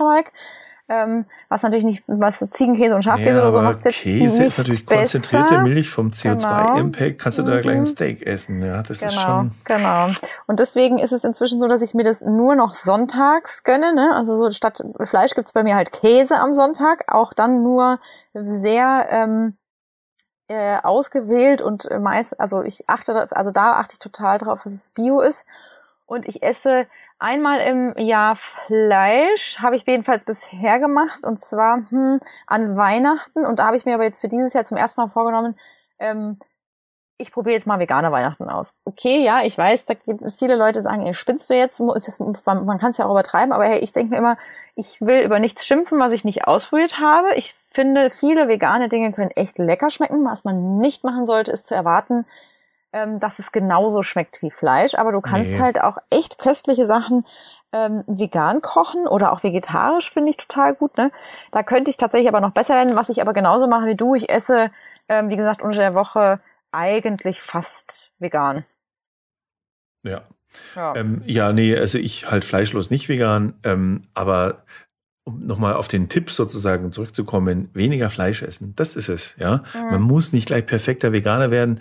A: Ähm, was natürlich nicht, was Ziegenkäse und Schafkäse
C: Ja,
A: oder so macht jetzt
C: Käse
A: nicht
C: ist natürlich
A: besser.
C: konzentrierte Milch vom
A: Genau.
C: CO2-Impact. Kannst du da gleich ein
A: Mhm.
C: Steak essen? Ja, das ist
A: Genau,
C: schon.
A: genau. Und deswegen ist es inzwischen so, dass ich mir das nur noch sonntags gönne. Ne? Also so statt Fleisch gibt's bei mir halt Käse am Sonntag, auch dann nur sehr ähm, äh, ausgewählt und äh, meist, also ich achte, da- also da achte ich total drauf, dass es Bio ist. Und ich esse einmal im Jahr Fleisch, habe ich jedenfalls bisher gemacht, und zwar hm, an Weihnachten. Und da habe ich mir aber jetzt für dieses Jahr zum ersten Mal vorgenommen, ähm, ich probiere jetzt mal vegane Weihnachten aus. Okay, ja, ich weiß, da gibt viele Leute sagen, ey, spinnst du jetzt? Man kann es ja auch übertreiben, aber hey, ich denke mir immer, ich will über nichts schimpfen, was ich nicht ausprobiert habe. Ich finde, viele vegane Dinge können echt lecker schmecken. Was man nicht machen sollte, ist zu erwarten, ähm, dass es genauso schmeckt wie Fleisch. Aber du kannst
C: Nee.
A: halt auch echt köstliche Sachen ähm, vegan kochen oder auch vegetarisch finde ich total gut. Ne? Da könnte ich tatsächlich aber noch besser werden. Was ich aber genauso mache wie du, ich esse, ähm, wie gesagt, unter der Woche eigentlich fast vegan.
C: Ja. Ja. Ähm, ja, nee, also ich halt fleischlos nicht vegan, ähm, aber um nochmal auf den Tipp sozusagen zurückzukommen, weniger Fleisch essen. Das ist es, ja. Mhm. Man muss nicht gleich perfekter Veganer werden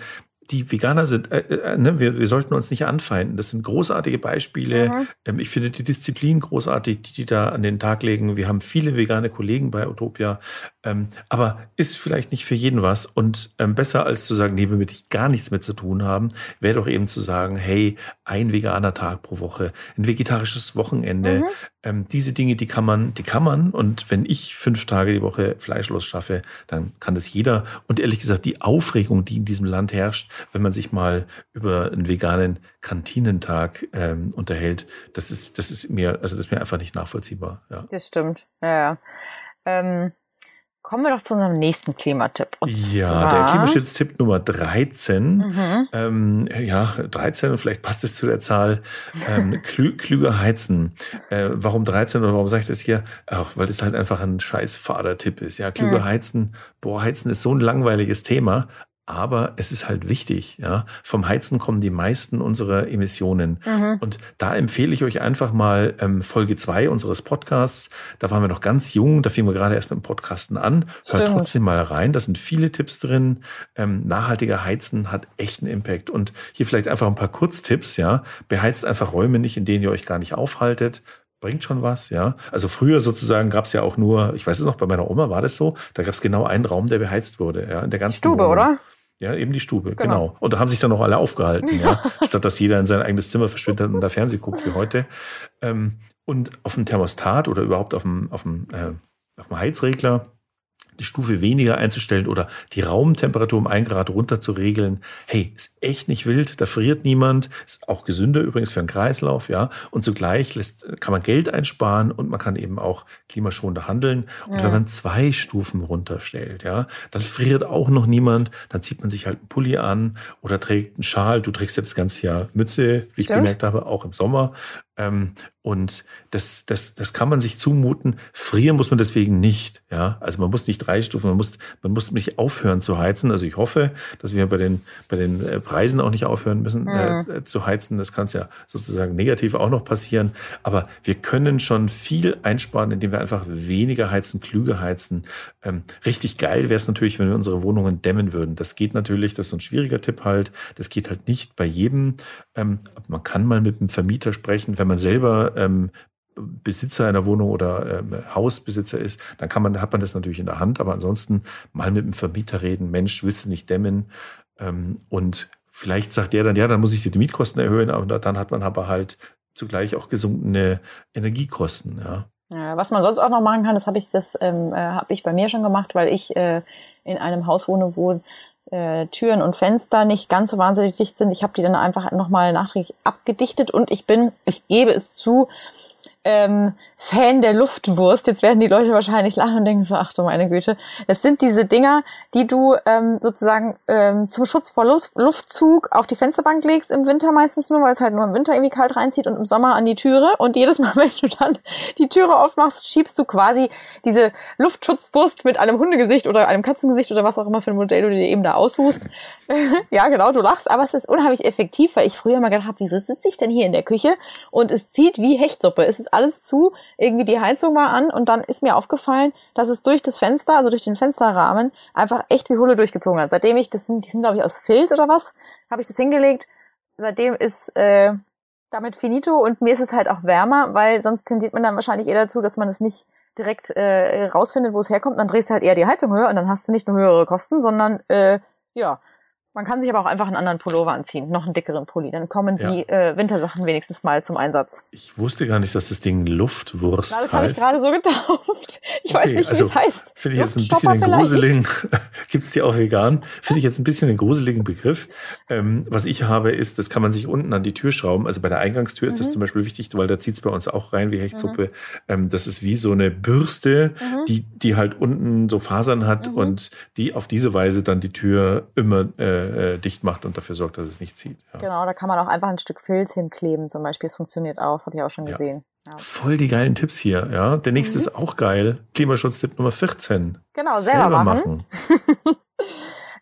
C: die Veganer sind, äh, äh, ne, wir, wir sollten uns nicht anfeinden. Das sind großartige Beispiele. Mhm. Ähm, ich finde die Disziplin großartig, die die da an den Tag legen. Wir haben viele vegane Kollegen bei Utopia. Ähm, aber ist vielleicht nicht für jeden was. Und ähm, besser als zu sagen, nee, wir mit gar nichts mehr zu tun haben, wäre doch eben zu sagen, hey, ein veganer Tag pro Woche, ein vegetarisches Wochenende. Mhm. Ähm, diese Dinge, die kann man, die kann man. Und wenn ich fünf Tage die Woche fleischlos schaffe, dann kann das jeder. Und ehrlich gesagt, die Aufregung, die in diesem Land herrscht, wenn man sich mal über einen veganen Kantinentag ähm, unterhält, das ist, das ist mir, also das ist mir einfach nicht nachvollziehbar. Ja.
A: Das stimmt. Ja, ja. Ähm, kommen wir doch zu unserem nächsten Klimatipp.
C: Und ja, zwar... der Klimaschutztipp Nummer 13. Mhm. Ähm, ja, 13, vielleicht passt es zu der Zahl. Ähm, klü klüger heizen. Äh, warum 13 oder warum sage ich das hier? Ach, weil das halt einfach ein scheiß Vater-Tipp ist. Ja, klüger mhm. heizen. Boah, heizen ist so ein langweiliges Thema aber es ist halt wichtig. Ja? Vom Heizen kommen die meisten unserer Emissionen. Mhm. Und da empfehle ich euch einfach mal ähm, Folge zwei unseres Podcasts. Da waren wir noch ganz jung, da fingen wir gerade erst mit dem Podcasten an. Hört trotzdem mal rein, da sind viele Tipps drin. Ähm, nachhaltiger Heizen hat echten Impact. Und hier vielleicht einfach ein paar Kurztipps. Ja? Beheizt einfach Räume nicht, in denen ihr euch gar nicht aufhaltet bringt schon was, ja. Also früher sozusagen gab es ja auch nur, ich weiß es noch, bei meiner Oma war das so, da gab es genau einen Raum, der beheizt wurde, ja, in der ganzen
A: Stube, Wohnung. oder?
C: Ja, eben die Stube, genau. genau. Und da haben sich dann noch alle aufgehalten, ja. Statt dass jeder in sein eigenes Zimmer verschwindet und da Fernsehen guckt wie heute. Ähm, und auf dem Thermostat oder überhaupt auf dem, auf dem, äh, auf dem Heizregler die Stufe weniger einzustellen oder die Raumtemperatur um ein Grad runter zu regeln. Hey, ist echt nicht wild, da friert niemand, ist auch gesünder übrigens für den Kreislauf, ja. Und zugleich lässt, kann man Geld einsparen und man kann eben auch klimaschonender handeln. Und ja. wenn man zwei Stufen runterstellt, ja, dann friert auch noch niemand, dann zieht man sich halt einen Pulli an oder trägt einen Schal. Du trägst ja das ganze Jahr Mütze, wie Stimmt. ich gemerkt habe, auch im Sommer. Ähm, und das, das, das kann man sich zumuten. Frieren muss man deswegen nicht. Ja, also man muss nicht drei Stufen, man muss, man muss nicht aufhören zu heizen. Also ich hoffe, dass wir bei den, bei den äh, Preisen auch nicht aufhören müssen mhm. äh, zu heizen. Das kann es ja sozusagen negativ auch noch passieren. Aber wir können schon viel einsparen, indem wir einfach weniger heizen, klüger heizen. Ähm, richtig geil wäre es natürlich, wenn wir unsere Wohnungen dämmen würden. Das geht natürlich, das ist ein schwieriger Tipp halt. Das geht halt nicht bei jedem. Ähm, man kann mal mit einem Vermieter sprechen, wenn man selber ähm, Besitzer einer Wohnung oder ähm, Hausbesitzer ist, dann kann man, hat man das natürlich in der Hand. Aber ansonsten mal mit dem Vermieter reden. Mensch, willst du nicht dämmen? Ähm, und vielleicht sagt der dann, ja, dann muss ich dir die Mietkosten erhöhen. Aber dann hat man aber halt zugleich auch gesunkene Energiekosten. Ja.
A: Was man sonst auch noch machen kann, das habe ich, das ähm, äh, ich bei mir schon gemacht, weil ich äh, in einem Haus wohne, wo äh, Türen und Fenster nicht ganz so wahnsinnig dicht sind. Ich habe die dann einfach nochmal nachträglich abgedichtet und ich bin, ich gebe es zu, ähm, Fan der Luftwurst. Jetzt werden die Leute wahrscheinlich lachen und denken so, ach du meine Güte. Es sind diese Dinger, die du ähm, sozusagen ähm, zum Schutz vor Luft Luftzug auf die Fensterbank legst, im Winter meistens nur, weil es halt nur im Winter irgendwie kalt reinzieht und im Sommer an die Türe. Und jedes Mal, wenn du dann die Türe aufmachst, schiebst du quasi diese Luftschutzwurst mit einem Hundegesicht oder einem Katzengesicht oder was auch immer für ein Modell du dir eben da aussuchst. ja, genau, du lachst, aber es ist unheimlich effektiv, weil ich früher mal gedacht habe, wieso sitze ich denn hier in der Küche und es zieht wie Hechtsuppe. Es ist alles zu irgendwie die Heizung war an und dann ist mir aufgefallen, dass es durch das Fenster, also durch den Fensterrahmen, einfach echt wie Hulle durchgezogen hat. Seitdem ich, das sind, die sind glaube ich aus Filz oder was, habe ich das hingelegt. Seitdem ist äh, damit finito und mir ist es halt auch wärmer, weil sonst tendiert man dann wahrscheinlich eher dazu, dass man es nicht direkt äh, rausfindet, wo es herkommt. Dann drehst du halt eher die Heizung höher und dann hast du nicht nur höhere Kosten, sondern äh, ja, man kann sich aber auch einfach einen anderen Pullover anziehen, noch einen dickeren Pulli. Dann kommen die ja. äh, Wintersachen wenigstens mal zum Einsatz.
C: Ich wusste gar nicht, dass das Ding Luftwurst
A: das heißt. Das habe ich gerade so getauft. Ich okay, weiß nicht, wie also, es heißt.
C: Finde ich jetzt ein bisschen den gruseligen, gibt's die auch vegan? Finde ich jetzt ein bisschen den gruseligen Begriff. Ähm, was ich habe, ist, das kann man sich unten an die Tür schrauben. Also bei der Eingangstür mhm. ist das mhm. zum Beispiel wichtig, weil da zieht's bei uns auch rein wie Hechtsuppe. Mhm. Ähm, das ist wie so eine Bürste, mhm. die, die halt unten so Fasern hat mhm. und die auf diese Weise dann die Tür immer äh, äh, dicht macht und dafür sorgt, dass es nicht zieht.
A: Ja. Genau, da kann man auch einfach ein Stück Filz hinkleben zum Beispiel. Das funktioniert auch, das habe ich auch schon gesehen.
C: Ja. Voll die geilen Tipps hier, ja. Der nächste mhm. ist auch geil. Klimaschutztipp Nummer 14.
A: Genau, selber, selber machen. machen.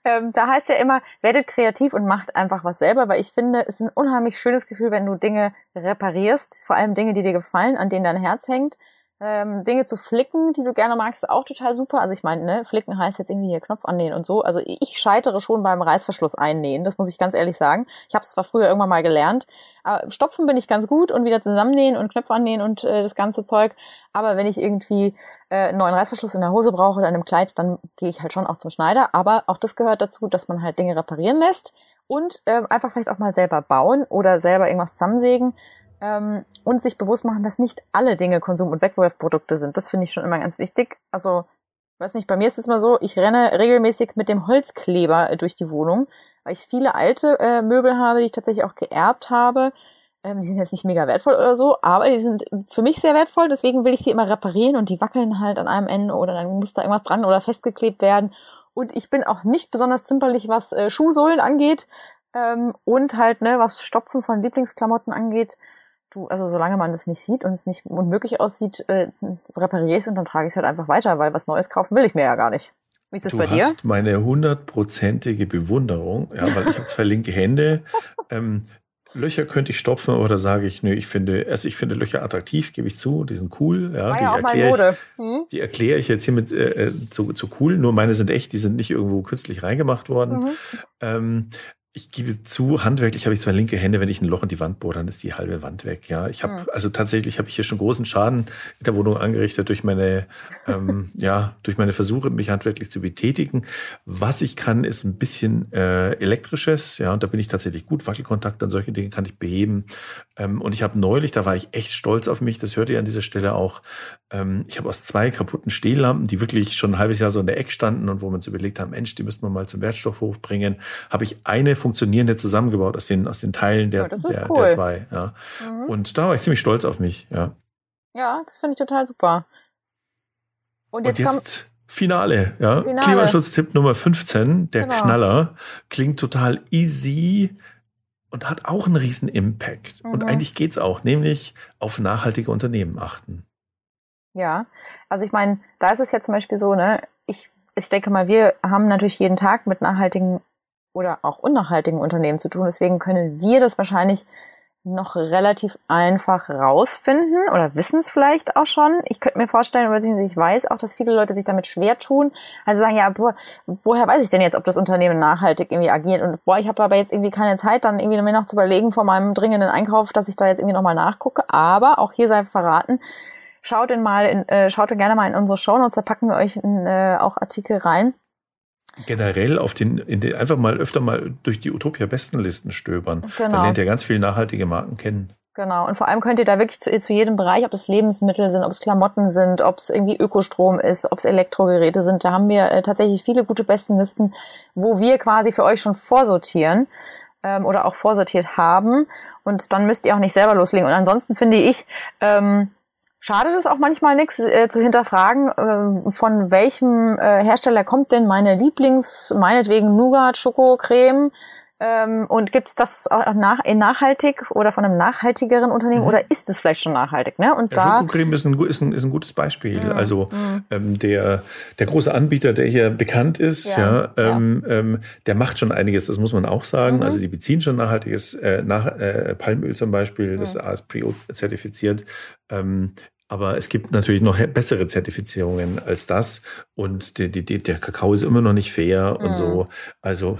A: ähm, da heißt ja immer, werdet kreativ und macht einfach was selber, weil ich finde, es ist ein unheimlich schönes Gefühl, wenn du Dinge reparierst, vor allem Dinge, die dir gefallen, an denen dein Herz hängt ähm, Dinge zu flicken, die du gerne magst, auch total super. Also ich meine, ne, flicken heißt jetzt irgendwie hier Knopf annähen und so. Also ich scheitere schon beim Reißverschluss einnähen, das muss ich ganz ehrlich sagen. Ich habe es zwar früher irgendwann mal gelernt, aber stopfen bin ich ganz gut und wieder zusammennähen und Knöpfe annähen und äh, das ganze Zeug. Aber wenn ich irgendwie äh, einen neuen Reißverschluss in der Hose brauche oder in einem Kleid, dann gehe ich halt schon auch zum Schneider. Aber auch das gehört dazu, dass man halt Dinge reparieren lässt und äh, einfach vielleicht auch mal selber bauen oder selber irgendwas zusammensägen ähm, und sich bewusst machen, dass nicht alle Dinge Konsum- und Wegwerfprodukte sind. Das finde ich schon immer ganz wichtig. Also, weiß nicht, bei mir ist es immer so, ich renne regelmäßig mit dem Holzkleber äh, durch die Wohnung, weil ich viele alte äh, Möbel habe, die ich tatsächlich auch geerbt habe. Ähm, die sind jetzt nicht mega wertvoll oder so, aber die sind für mich sehr wertvoll, deswegen will ich sie immer reparieren und die wackeln halt an einem Ende oder dann muss da irgendwas dran oder festgeklebt werden. Und ich bin auch nicht besonders zimperlich, was äh, Schuhsohlen angeht. Ähm, und halt, ne, was Stopfen von Lieblingsklamotten angeht du, also solange man das nicht sieht und es nicht unmöglich aussieht, äh, repariere ich es und dann trage ich es halt einfach weiter, weil was Neues kaufen will ich mir ja gar nicht.
C: Wie ist das du bei dir? Du hast meine hundertprozentige Bewunderung, ja, weil ich habe zwei linke Hände. Ähm, Löcher könnte ich stopfen, aber da sage ich, nö, ich finde, also ich finde Löcher attraktiv, gebe ich zu, die sind cool. Ja, die
A: ja erkläre ich,
C: hm? die erkläre ich jetzt hiermit äh, äh, zu, zu cool. Nur meine sind echt, die sind nicht irgendwo künstlich reingemacht worden. Mhm. Ähm, ich gebe zu, handwerklich habe ich zwei linke Hände. Wenn ich ein Loch in die Wand bohre, dann ist die halbe Wand weg. Ja, ich habe, mhm. also tatsächlich habe ich hier schon großen Schaden in der Wohnung angerichtet durch meine, ähm, ja, durch meine Versuche, mich handwerklich zu betätigen. Was ich kann, ist ein bisschen äh, elektrisches. Ja, und da bin ich tatsächlich gut. Wackelkontakt und solche Dinge kann ich beheben. Ähm, und ich habe neulich, da war ich echt stolz auf mich. Das hört ihr an dieser Stelle auch. Ähm, ich habe aus zwei kaputten Stehlampen, die wirklich schon ein halbes Jahr so in der Eck standen und wo wir uns überlegt haben, Mensch, die müssten wir mal zum Wertstoffhof bringen, habe ich eine funktionierende zusammengebaut aus den, aus den Teilen der, ja, der, cool. der, zwei. Ja. Mhm. Und da war ich ziemlich stolz auf mich. Ja,
A: ja das finde ich total super.
C: Und jetzt, Und jetzt Finale, ja. Finale. Klimaschutztipp Nummer 15, der genau. Knaller, klingt total easy und hat auch einen riesen Impact. Mhm. Und eigentlich geht es auch, nämlich auf nachhaltige Unternehmen achten.
A: Ja, also ich meine, da ist es ja zum Beispiel so, ne, ich, ich denke mal, wir haben natürlich jeden Tag mit nachhaltigen oder auch unnachhaltigen Unternehmen zu tun. Deswegen können wir das wahrscheinlich noch relativ einfach rausfinden oder wissen es vielleicht auch schon. Ich könnte mir vorstellen, oder ich weiß auch, dass viele Leute sich damit schwer tun. Also sagen, ja, boah, woher weiß ich denn jetzt, ob das Unternehmen nachhaltig irgendwie agiert? Und boah, ich habe aber jetzt irgendwie keine Zeit, dann irgendwie mir noch zu überlegen vor meinem dringenden Einkauf, dass ich da jetzt irgendwie nochmal nachgucke. Aber auch hier sei verraten, schaut in mal, in, äh, schaut gerne mal in unsere Shownotes, da packen wir euch in, äh, auch Artikel rein
C: generell auf den, in den, einfach mal öfter mal durch die Utopia Bestenlisten stöbern. Genau. Da lernt ihr ganz viele nachhaltige Marken kennen.
A: Genau. Und vor allem könnt ihr da wirklich zu, zu jedem Bereich, ob es Lebensmittel sind, ob es Klamotten sind, ob es irgendwie Ökostrom ist, ob es Elektrogeräte sind, da haben wir äh, tatsächlich viele gute Bestenlisten, wo wir quasi für euch schon vorsortieren ähm, oder auch vorsortiert haben. Und dann müsst ihr auch nicht selber loslegen. Und ansonsten finde ich, ähm, Schade das auch manchmal nichts äh, zu hinterfragen, äh, von welchem äh, Hersteller kommt denn meine Lieblings, meinetwegen Nougat, Schokocreme ähm, und gibt es das auch nach, in nachhaltig oder von einem nachhaltigeren Unternehmen mhm. oder ist es vielleicht schon nachhaltig? Ne?
C: Und ja, da Schokocreme ist ein, ist, ein, ist ein gutes Beispiel. Mhm. Also mhm. ähm, der, der große Anbieter, der hier bekannt ist, ja, ja, ähm. Ähm, der macht schon einiges, das muss man auch sagen. Mhm. Also die beziehen schon nachhaltiges äh, nach, äh, Palmöl zum Beispiel, das ASPO zertifiziert. Ähm, aber es gibt natürlich noch bessere Zertifizierungen als das. Und die, die, der Kakao ist immer noch nicht fair und mhm. so. Also,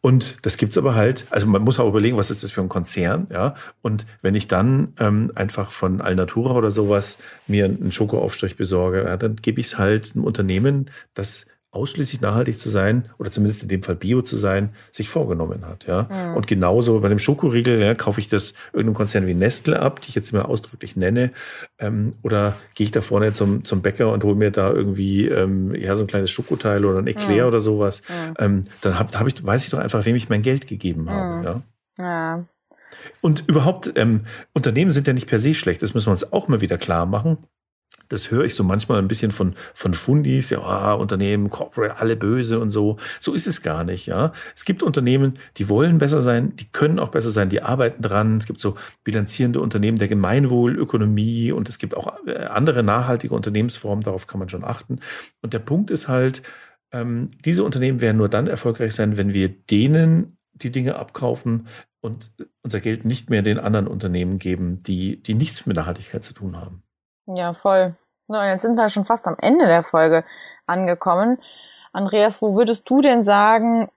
C: und das gibt's aber halt. Also man muss auch überlegen, was ist das für ein Konzern, ja. Und wenn ich dann ähm, einfach von Alnatura oder sowas mir einen Schokoaufstrich besorge, ja, dann gebe ich es halt einem Unternehmen, das ausschließlich nachhaltig zu sein oder zumindest in dem Fall Bio zu sein, sich vorgenommen hat. Ja? Mhm. Und genauso bei dem Schokoriegel ja, kaufe ich das irgendeinem Konzern wie Nestle ab, die ich jetzt immer ausdrücklich nenne, ähm, oder gehe ich da vorne zum, zum Bäcker und hole mir da irgendwie ähm, ja, so ein kleines Schokoteil oder ein Eclair mhm. oder sowas. Mhm. Ähm, dann hab, hab ich, weiß ich doch einfach, wem ich mein Geld gegeben habe. Mhm. Ja? ja. Und überhaupt, ähm, Unternehmen sind ja nicht per se schlecht, das müssen wir uns auch mal wieder klar machen das höre ich so manchmal ein bisschen von, von Fundis, ja, ah, Unternehmen, Corporate, alle böse und so. So ist es gar nicht, ja. Es gibt Unternehmen, die wollen besser sein, die können auch besser sein, die arbeiten dran. Es gibt so bilanzierende Unternehmen der Gemeinwohlökonomie und es gibt auch äh, andere nachhaltige Unternehmensformen, darauf kann man schon achten. Und der Punkt ist halt, ähm, diese Unternehmen werden nur dann erfolgreich sein, wenn wir denen die Dinge abkaufen und unser Geld nicht mehr den anderen Unternehmen geben, die, die nichts mit Nachhaltigkeit zu tun haben.
A: Ja, voll. So, und jetzt sind wir schon fast am Ende der Folge angekommen. Andreas, wo würdest du denn sagen,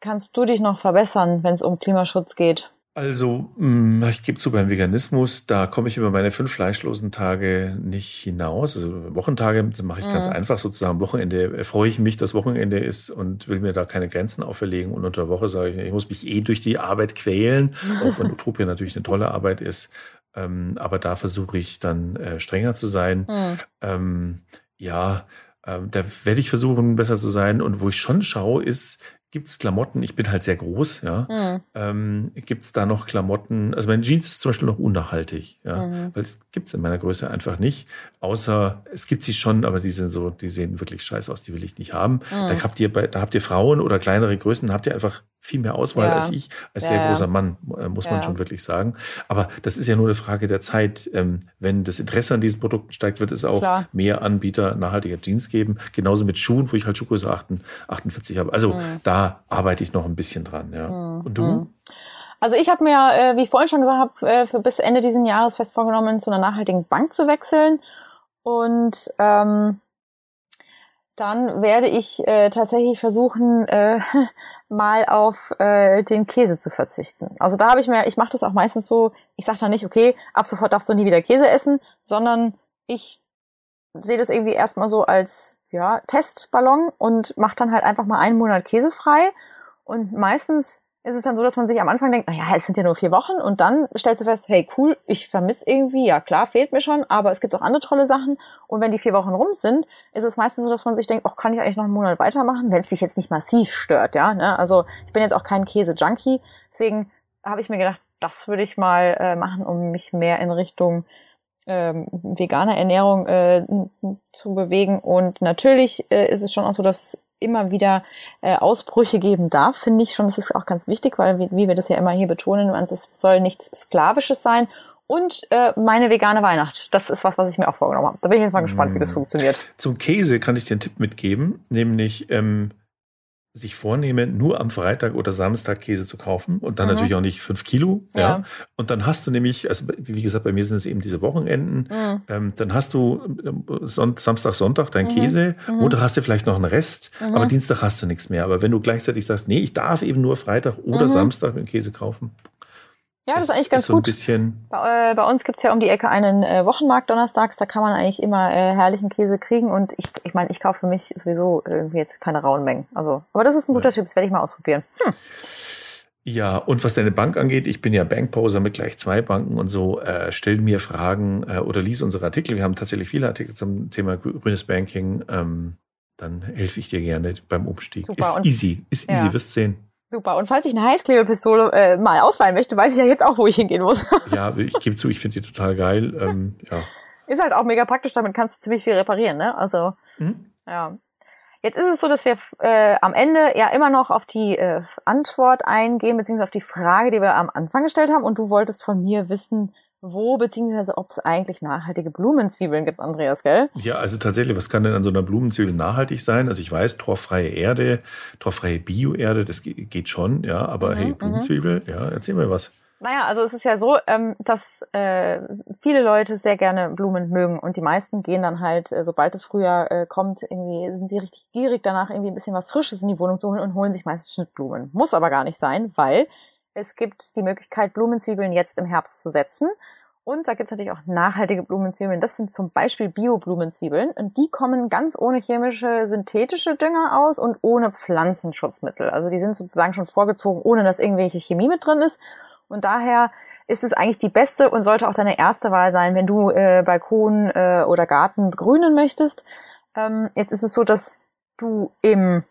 A: kannst du dich noch verbessern, wenn es um Klimaschutz geht?
C: Also, mm, ich gebe zu, beim Veganismus, da komme ich über meine fünf fleischlosen Tage nicht hinaus. Also Wochentage mache ich mhm. ganz einfach sozusagen. Am Wochenende freue ich mich, dass Wochenende ist und will mir da keine Grenzen auferlegen. Und unter der Woche sage ich, ich muss mich eh durch die Arbeit quälen, auch wenn Utopia natürlich eine tolle Arbeit ist. Ähm, aber da versuche ich dann äh, strenger zu sein. Mhm. Ähm, ja, ähm, da werde ich versuchen, besser zu sein. Und wo ich schon schaue, ist, gibt es Klamotten, ich bin halt sehr groß, ja. Mhm. Ähm, gibt es da noch Klamotten? Also meine Jeans ist zum Beispiel noch unnachhaltig, ja, mhm. weil es gibt es in meiner Größe einfach nicht. Außer es gibt sie schon, aber die sind so, die sehen wirklich scheiße aus, die will ich nicht haben. Mhm. Da habt ihr bei, da habt ihr Frauen oder kleinere Größen, habt ihr einfach viel mehr Auswahl ja. als ich, als ja, sehr großer Mann, äh, muss man schon wirklich sagen. Aber das ist ja nur eine Frage der Zeit. Ähm, wenn das Interesse an diesen Produkten steigt, wird es auch Klar. mehr Anbieter nachhaltiger Jeans geben. Genauso mit Schuhen, wo ich halt Schuhgröße 48 habe. Also mhm. da arbeite ich noch ein bisschen dran. Ja. Mhm. Und du? Mhm.
A: Also ich habe mir, äh, wie ich vorhin schon gesagt habe, äh, für bis Ende dieses Jahres fest vorgenommen, zu einer nachhaltigen Bank zu wechseln. Und ähm, dann werde ich äh, tatsächlich versuchen, äh, mal auf äh, den Käse zu verzichten. Also da habe ich mir, ich mache das auch meistens so, ich sage dann nicht, okay, ab sofort darfst du nie wieder Käse essen, sondern ich sehe das irgendwie erstmal so als ja, Testballon und mache dann halt einfach mal einen Monat Käse frei. Und meistens ist es dann so, dass man sich am Anfang denkt, naja, es sind ja nur vier Wochen und dann stellst du fest, hey cool, ich vermisse irgendwie, ja klar, fehlt mir schon, aber es gibt auch andere tolle Sachen. Und wenn die vier Wochen rum sind, ist es meistens so, dass man sich denkt, ach, kann ich eigentlich noch einen Monat weitermachen, wenn es dich jetzt nicht massiv stört, ja, ne? also ich bin jetzt auch kein Käse-Junkie, deswegen habe ich mir gedacht, das würde ich mal äh, machen, um mich mehr in Richtung ähm, vegane Ernährung äh, zu bewegen. Und natürlich äh, ist es schon auch so, dass immer wieder äh, Ausbrüche geben darf, finde ich schon, das ist auch ganz wichtig, weil wie, wie wir das ja immer hier betonen, es soll nichts Sklavisches sein. Und äh, meine vegane Weihnacht. Das ist was, was ich mir auch vorgenommen habe. Da bin ich jetzt mal gespannt, wie das mm. funktioniert.
C: Zum Käse kann ich dir einen Tipp mitgeben, nämlich ähm, sich vornehme, nur am Freitag oder Samstag Käse zu kaufen und dann mhm. natürlich auch nicht fünf Kilo. Ja. ja. Und dann hast du nämlich, also wie gesagt, bei mir sind es eben diese Wochenenden, mhm. ähm, dann hast du äh, Son Samstag, Sonntag dein mhm. Käse, mhm. Montag hast du vielleicht noch einen Rest, mhm. aber Dienstag hast du nichts mehr. Aber wenn du gleichzeitig sagst, nee, ich darf eben nur Freitag oder mhm. Samstag den Käse kaufen,
A: ja, das ist eigentlich ganz ist so gut.
C: Bisschen
A: bei, äh, bei uns gibt's ja um die Ecke einen äh, Wochenmarkt donnerstags, da kann man eigentlich immer äh, herrlichen Käse kriegen und ich ich meine, ich kaufe für mich sowieso irgendwie jetzt keine rauen Mengen. Also, aber das ist ein guter ja. Tipp, das werde ich mal ausprobieren. Hm.
C: Ja, und was deine Bank angeht, ich bin ja Bankposer mit gleich zwei Banken und so, äh, stell mir Fragen äh, oder lies unsere Artikel. Wir haben tatsächlich viele Artikel zum Thema grünes Banking. Ähm, dann helfe ich dir gerne beim Umstieg. Super. Ist easy, ist easy, ja. wirst sehen.
A: Super. Und falls ich eine Heißklebepistole äh, mal ausleihen möchte, weiß ich ja jetzt auch, wo ich hingehen muss.
C: ja, ich gebe zu, ich finde die total geil. Ähm, ja.
A: Ist halt auch mega praktisch, damit kannst du ziemlich viel reparieren, ne? Also, mhm. ja. Jetzt ist es so, dass wir äh, am Ende ja immer noch auf die äh, Antwort eingehen, beziehungsweise auf die Frage, die wir am Anfang gestellt haben. Und du wolltest von mir wissen, wo beziehungsweise ob es eigentlich nachhaltige Blumenzwiebeln gibt, Andreas, gell?
C: Ja, also tatsächlich, was kann denn an so einer Blumenzwiebel nachhaltig sein? Also ich weiß, torfreie Erde, torfreie Bioerde, das geht schon, ja, aber mhm, hey, mhm. Blumenzwiebel, ja, erzähl mir was.
A: Naja, also es ist ja so, ähm, dass äh, viele Leute sehr gerne Blumen mögen und die meisten gehen dann halt, äh, sobald es Frühjahr äh, kommt, irgendwie sind sie richtig gierig danach, irgendwie ein bisschen was Frisches in die Wohnung zu holen und holen sich meistens Schnittblumen. Muss aber gar nicht sein, weil es gibt die Möglichkeit, Blumenzwiebeln jetzt im Herbst zu setzen. Und da gibt es natürlich auch nachhaltige Blumenzwiebeln. Das sind zum Beispiel Bio-Blumenzwiebeln. Und die kommen ganz ohne chemische, synthetische Dünger aus und ohne Pflanzenschutzmittel. Also die sind sozusagen schon vorgezogen, ohne dass irgendwelche Chemie mit drin ist. Und daher ist es eigentlich die beste und sollte auch deine erste Wahl sein, wenn du äh, Balkon äh, oder Garten begrünen möchtest. Ähm, jetzt ist es so, dass du im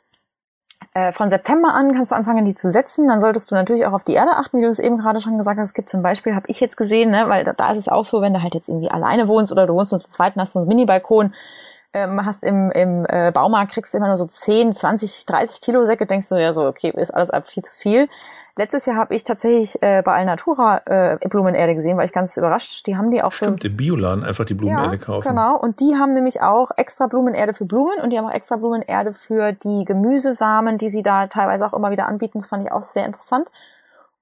A: Äh, von September an kannst du anfangen, die zu setzen. Dann solltest du natürlich auch auf die Erde achten, wie du es eben gerade schon gesagt hast. Es gibt zum Beispiel, habe ich jetzt gesehen, ne, weil da, da ist es auch so, wenn du halt jetzt irgendwie alleine wohnst oder du wohnst nur zu zweit und hast so einen Mini-Balkon, ähm, hast im, im äh, Baumarkt, kriegst du immer nur so 10, 20, 30 Kilo Säcke, denkst du ja so, okay, ist alles viel zu viel. Letztes Jahr habe ich tatsächlich äh, bei Alnatura äh, Blumenerde gesehen, war ich ganz überrascht. Die haben die auch
C: Stimmt, im Bioladen einfach die Blumenerde
A: ja,
C: kaufen.
A: Genau, und die haben nämlich auch extra Blumenerde für Blumen und die haben auch extra Blumenerde für die Gemüsesamen, die sie da teilweise auch immer wieder anbieten. Das fand ich auch sehr interessant.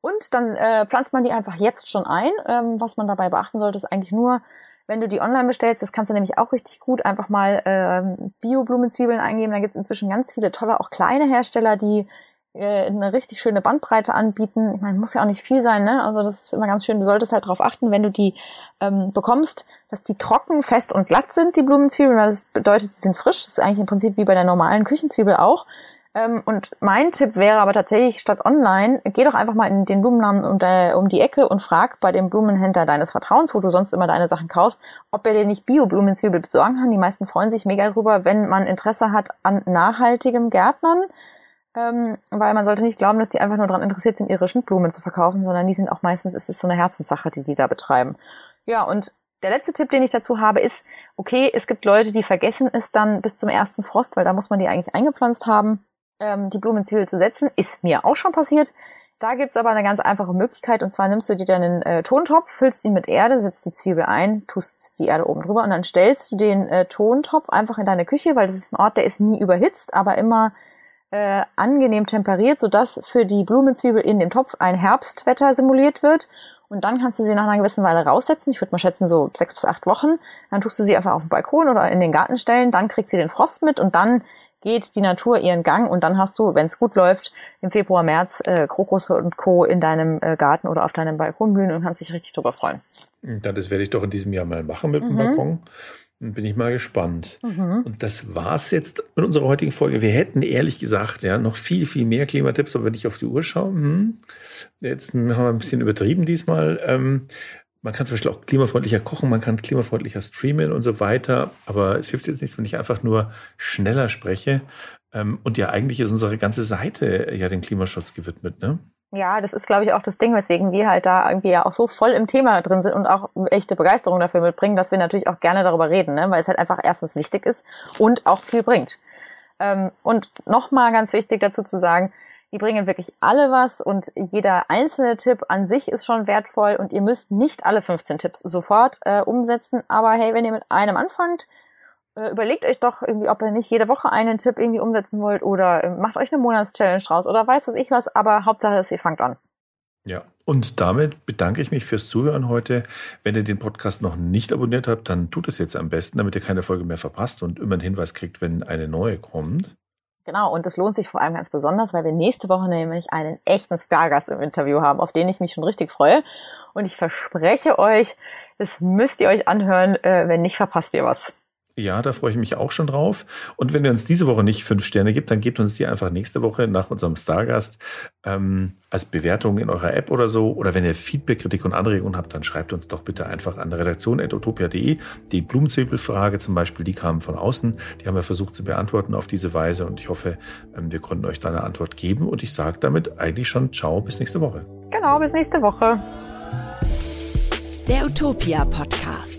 A: Und dann äh, pflanzt man die einfach jetzt schon ein. Ähm, was man dabei beachten sollte, ist eigentlich nur, wenn du die online bestellst, das kannst du nämlich auch richtig gut einfach mal ähm, Bio-Blumenzwiebeln eingeben. Da gibt es inzwischen ganz viele tolle, auch kleine Hersteller, die äh, eine richtig schöne Bandbreite anbieten. Ich meine, muss ja auch nicht viel sein, ne? Also das ist immer ganz schön. Du solltest halt darauf achten, wenn du die ähm, bekommst, dass die trocken, fest und glatt sind, die Blumenzwiebeln. Das bedeutet, sie sind frisch. Das ist eigentlich im Prinzip wie bei der normalen Küchenzwiebel auch. Ähm, und mein Tipp wäre aber tatsächlich, statt online, geh doch einfach mal in den Blumennamen um, äh, um die Ecke und frag bei dem Blumenhändler deines Vertrauens, wo du sonst immer deine Sachen kaufst, ob er dir nicht Bio-Blumenzwiebel besorgen kann. Die meisten freuen sich mega drüber, wenn man Interesse hat an nachhaltigem Gärtnern ähm, weil man sollte nicht glauben, dass die einfach nur daran interessiert sind, ihre Schnittblumen zu verkaufen, sondern die sind auch meistens, ist es so eine Herzenssache, die die da betreiben. Ja, und der letzte Tipp, den ich dazu habe, ist, okay, es gibt Leute, die vergessen es dann bis zum ersten Frost, weil da muss man die eigentlich eingepflanzt haben, ähm, die Blumenzwiebel zu setzen. Ist mir auch schon passiert. Da gibt's aber eine ganz einfache Möglichkeit, und zwar nimmst du dir deinen äh, Tontopf, füllst ihn mit Erde, setzt die Zwiebel ein, tust die Erde oben drüber und dann stellst du den äh, Tontopf einfach in deine Küche, weil das ist ein Ort, der ist nie überhitzt, aber immer äh, angenehm temperiert, sodass für die Blumenzwiebel in dem Topf ein Herbstwetter simuliert wird. Und dann kannst du sie nach einer gewissen Weile raussetzen. Ich würde mal schätzen, so sechs bis acht Wochen. Dann tust du sie einfach auf den Balkon oder in den Garten stellen. Dann kriegt sie den Frost mit und dann geht die Natur ihren Gang und dann hast du, wenn es gut läuft, im Februar, März äh, Krokus und Co. in deinem äh, Garten oder auf deinem Balkon blühen und kannst dich richtig drüber freuen.
C: Das werde ich doch in diesem Jahr mal machen mit dem mhm. Balkon. Bin ich mal gespannt. Mhm. Und das war's jetzt mit unserer heutigen Folge. Wir hätten ehrlich gesagt ja noch viel, viel mehr Klimatipps, aber wenn ich auf die Uhr schaue, hm, jetzt haben wir ein bisschen übertrieben diesmal. Ähm, man kann zum Beispiel auch klimafreundlicher kochen, man kann klimafreundlicher streamen und so weiter. Aber es hilft jetzt nichts, wenn ich einfach nur schneller spreche. Ähm, und ja, eigentlich ist unsere ganze Seite ja dem Klimaschutz gewidmet, ne?
A: Ja, das ist, glaube ich, auch das Ding, weswegen wir halt da irgendwie ja auch so voll im Thema drin sind und auch echte Begeisterung dafür mitbringen, dass wir natürlich auch gerne darüber reden, ne? weil es halt einfach erstens wichtig ist und auch viel bringt. Ähm, und nochmal ganz wichtig dazu zu sagen, die bringen wirklich alle was und jeder einzelne Tipp an sich ist schon wertvoll und ihr müsst nicht alle 15 Tipps sofort äh, umsetzen, aber hey, wenn ihr mit einem anfangt, überlegt euch doch irgendwie, ob ihr nicht jede Woche einen Tipp irgendwie umsetzen wollt oder äh, macht euch eine Monatschallenge draus oder weiß was ich was, aber Hauptsache ist, ihr fangt an.
C: Ja, und damit bedanke ich mich fürs Zuhören heute. Wenn ihr den Podcast noch nicht abonniert habt, dann tut es jetzt am besten, damit ihr keine Folge mehr verpasst und immer einen Hinweis kriegt, wenn eine neue kommt.
A: Genau, und es lohnt sich vor allem ganz besonders, weil wir nächste Woche nämlich einen echten Stargast im Interview haben, auf den ich mich schon richtig freue. Und ich verspreche euch, das müsst ihr euch anhören, äh, wenn nicht, verpasst ihr was.
C: Ja, da freue ich mich auch schon drauf. Und wenn ihr uns diese Woche nicht fünf Sterne gibt, dann gebt uns die einfach nächste Woche nach unserem Stargast ähm, als Bewertung in eurer App oder so. Oder wenn ihr Feedback, Kritik und Anregungen habt, dann schreibt uns doch bitte einfach an redaktion.utopia.de. Die Blumenzwiebelfrage zum Beispiel, die kam von außen. Die haben wir versucht zu beantworten auf diese Weise. Und ich hoffe, ähm, wir konnten euch da eine Antwort geben. Und ich sage damit eigentlich schon Ciao, bis nächste Woche.
A: Genau, bis nächste Woche.
B: Der Utopia Podcast.